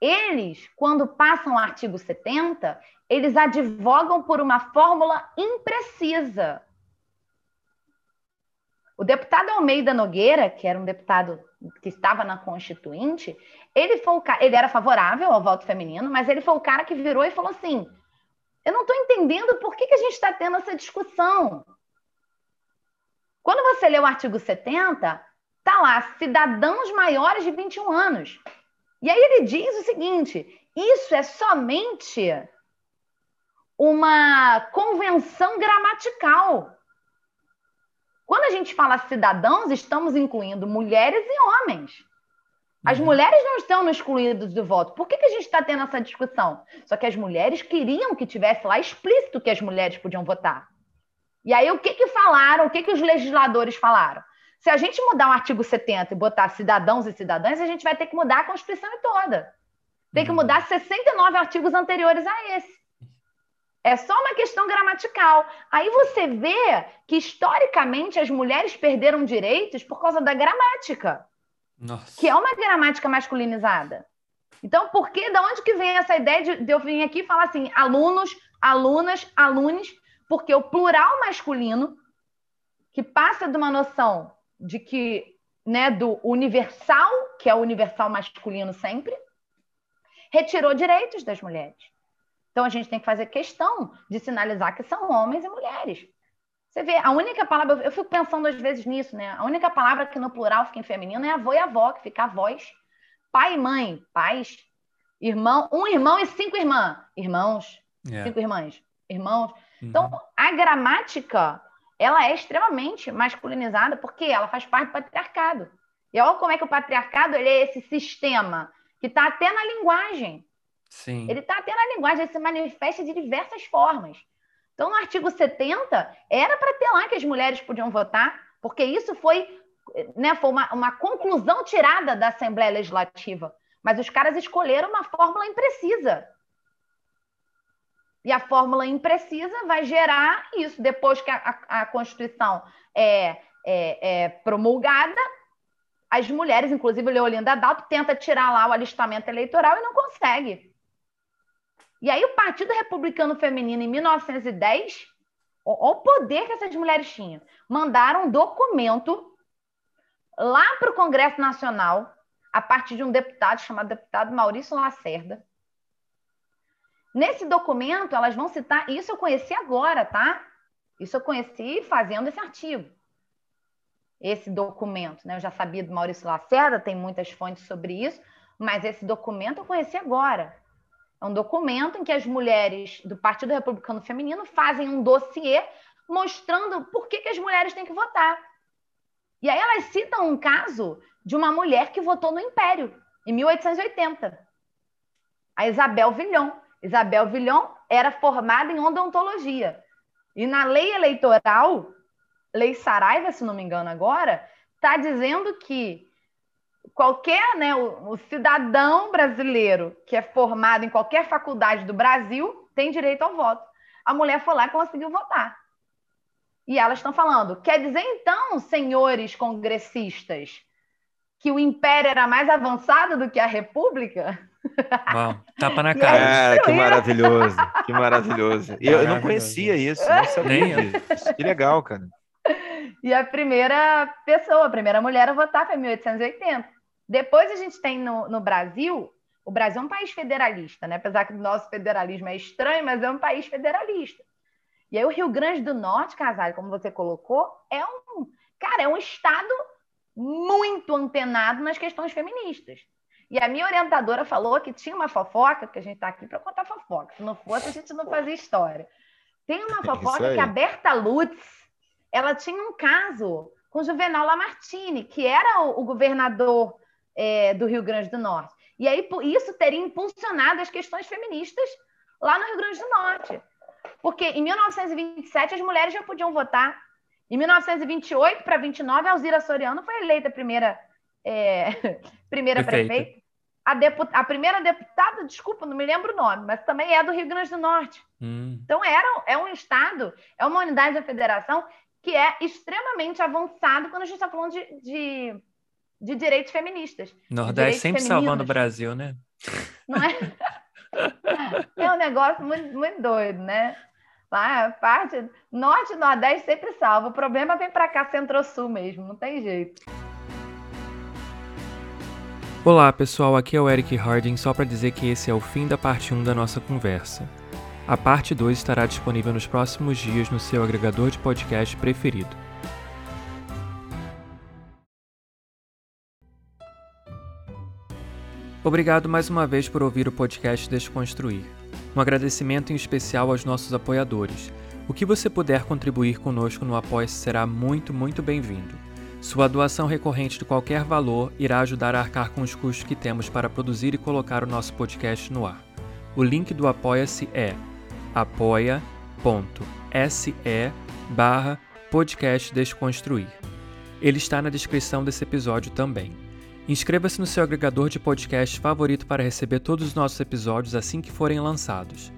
eles, quando passam o artigo 70, eles advogam por uma fórmula imprecisa. O deputado Almeida Nogueira, que era um deputado que estava na Constituinte, ele, foi o, ele era favorável ao voto feminino, mas ele foi o cara que virou e falou assim: eu não estou entendendo por que, que a gente está tendo essa discussão. Quando você lê o artigo 70, tá lá, cidadãos maiores de 21 anos. E aí ele diz o seguinte: isso é somente uma convenção gramatical. Quando a gente fala cidadãos, estamos incluindo mulheres e homens. As uhum. mulheres não estão excluídas do voto. Por que, que a gente está tendo essa discussão? Só que as mulheres queriam que tivesse lá explícito que as mulheres podiam votar. E aí, o que, que falaram? O que, que os legisladores falaram? Se a gente mudar o artigo 70 e botar cidadãos e cidadãs, a gente vai ter que mudar a Constituição toda. Tem que uhum. mudar 69 artigos anteriores a esse. É só uma questão gramatical. Aí você vê que, historicamente, as mulheres perderam direitos por causa da gramática. Nossa. Que é uma gramática masculinizada. Então, por que, da onde que vem essa ideia de, de eu vir aqui e falar assim, alunos, alunas, alunos? Porque o plural masculino, que passa de uma noção de que, né, do universal, que é o universal masculino sempre, retirou direitos das mulheres. Então a gente tem que fazer questão de sinalizar que são homens e mulheres. Você vê, a única palavra, eu fico pensando às vezes nisso, né? A única palavra que no plural fica em feminino é avô e avó, que fica avós. Pai e mãe, pais. Irmão, um irmão e cinco irmãs. Irmãos, yeah. É. cinco irmãs. Irmãos. Uhum. Então, a gramática, ela é extremamente masculinizada porque ela faz parte do patriarcado. E olha como é que o patriarcado ele é esse sistema que está até na linguagem. Sim. Ele está até na linguagem, ele se manifesta de diversas formas. Então, no artigo 70, era para ter lá que as mulheres podiam votar, porque isso foi, né, foi uma, uma conclusão tirada da Assembleia Legislativa. Mas os caras escolheram uma fórmula imprecisa. E a fórmula imprecisa vai gerar isso. Depois que a, a, a Constituição é, é, é, promulgada, as mulheres, inclusive Leolinda Dalto, tenta tirar lá o alistamento eleitoral e não consegue. E aí o Partido Republicano Feminino, em 1910, olha o poder que essas mulheres tinham. Mandaram um documento lá para o Congresso Nacional, a partir de um deputado chamado deputado Maurício Lacerda. Nesse documento, elas vão citar, isso eu conheci agora, tá? Isso eu conheci fazendo esse artigo. Esse documento, né? Eu já sabia do Maurício Lacerda, tem muitas fontes sobre isso, mas esse documento eu conheci agora. É um documento em que as mulheres do Partido Republicano Feminino fazem um dossiê mostrando por que, que as mulheres têm que votar. E aí elas citam um caso de uma mulher que votou no Império, em 1880. A Isabel Villon. Isabel Villon era formada em odontologia. E na lei eleitoral, lei Saraiva, se não me engano agora, está dizendo que qualquer, né, o, o, cidadão brasileiro que é formado em qualquer faculdade do Brasil tem direito ao voto. A mulher foi lá e conseguiu votar. E elas estão falando, quer dizer então, senhores congressistas, que o império era mais avançado do que a república? Uau, tapa na cara. É, que maravilhoso, que maravilhoso. E eu não conhecia isso, não sabia. Que legal, cara. E a primeira pessoa, a primeira mulher a votar foi em 1880. Depois a gente tem no, no Brasil, o Brasil é um país federalista, né? Apesar que o nosso federalismo é estranho, mas é um país federalista. E aí o Rio Grande do Norte, Casal, como você colocou, é um, cara, é um estado muito antenado nas questões feministas. E a minha orientadora falou que tinha uma fofoca, porque a gente está aqui para contar fofoca. Se não fosse, a gente não fazia história. Tem uma fofoca que a Berta Lutz, ela tinha um caso com Juvenal Lamartine, que era o, o governador é, do Rio Grande do Norte. E aí isso teria impulsionado as questões feministas lá no Rio Grande do Norte. Porque em 1927 as mulheres já podiam votar. Em 1928 para 29, a Alzira Soriano foi eleita primeira, é, primeira prefeita. A, a, primeira deputada, desculpa, não me lembro o nome, mas também é do Rio Grande do Norte. Hum. Então, era, é um estado, é uma unidade da federação que é extremamente avançado quando a gente está falando de, de de direitos feministas. Nordeste sempre femininos. salvando o Brasil, né? Não é? é um negócio muito, muito doido, né? Lá, a parte norte e nordeste sempre salva. O problema vem para cá, centro-sul mesmo, não tem jeito. Olá pessoal, aqui é o Eric Harding, só para dizer que esse é o fim da parte 1 da nossa conversa. A parte 2 estará disponível nos próximos dias no seu agregador de podcast preferido. Obrigado mais uma vez por ouvir o podcast Desconstruir. Um agradecimento em especial aos nossos apoiadores. O que você puder contribuir conosco no apoia será muito, muito bem-vindo. Sua doação recorrente de qualquer valor irá ajudar a arcar com os custos que temos para produzir e colocar o nosso podcast no ar. O link do Apoia-se é apoia.se barra podcast Desconstruir. Ele está na descrição desse episódio também. Inscreva-se no seu agregador de podcast favorito para receber todos os nossos episódios assim que forem lançados.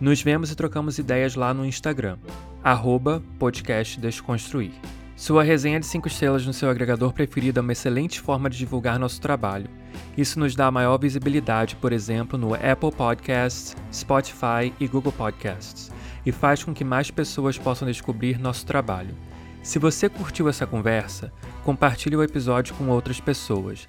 Nos vemos e trocamos ideias lá no Instagram, arroba podcast Desconstruir. Sua resenha de 5 estrelas no seu agregador preferido é uma excelente forma de divulgar nosso trabalho. Isso nos dá maior visibilidade, por exemplo, no Apple Podcasts, Spotify e Google Podcasts, e faz com que mais pessoas possam descobrir nosso trabalho. Se você curtiu essa conversa, compartilhe o episódio com outras pessoas.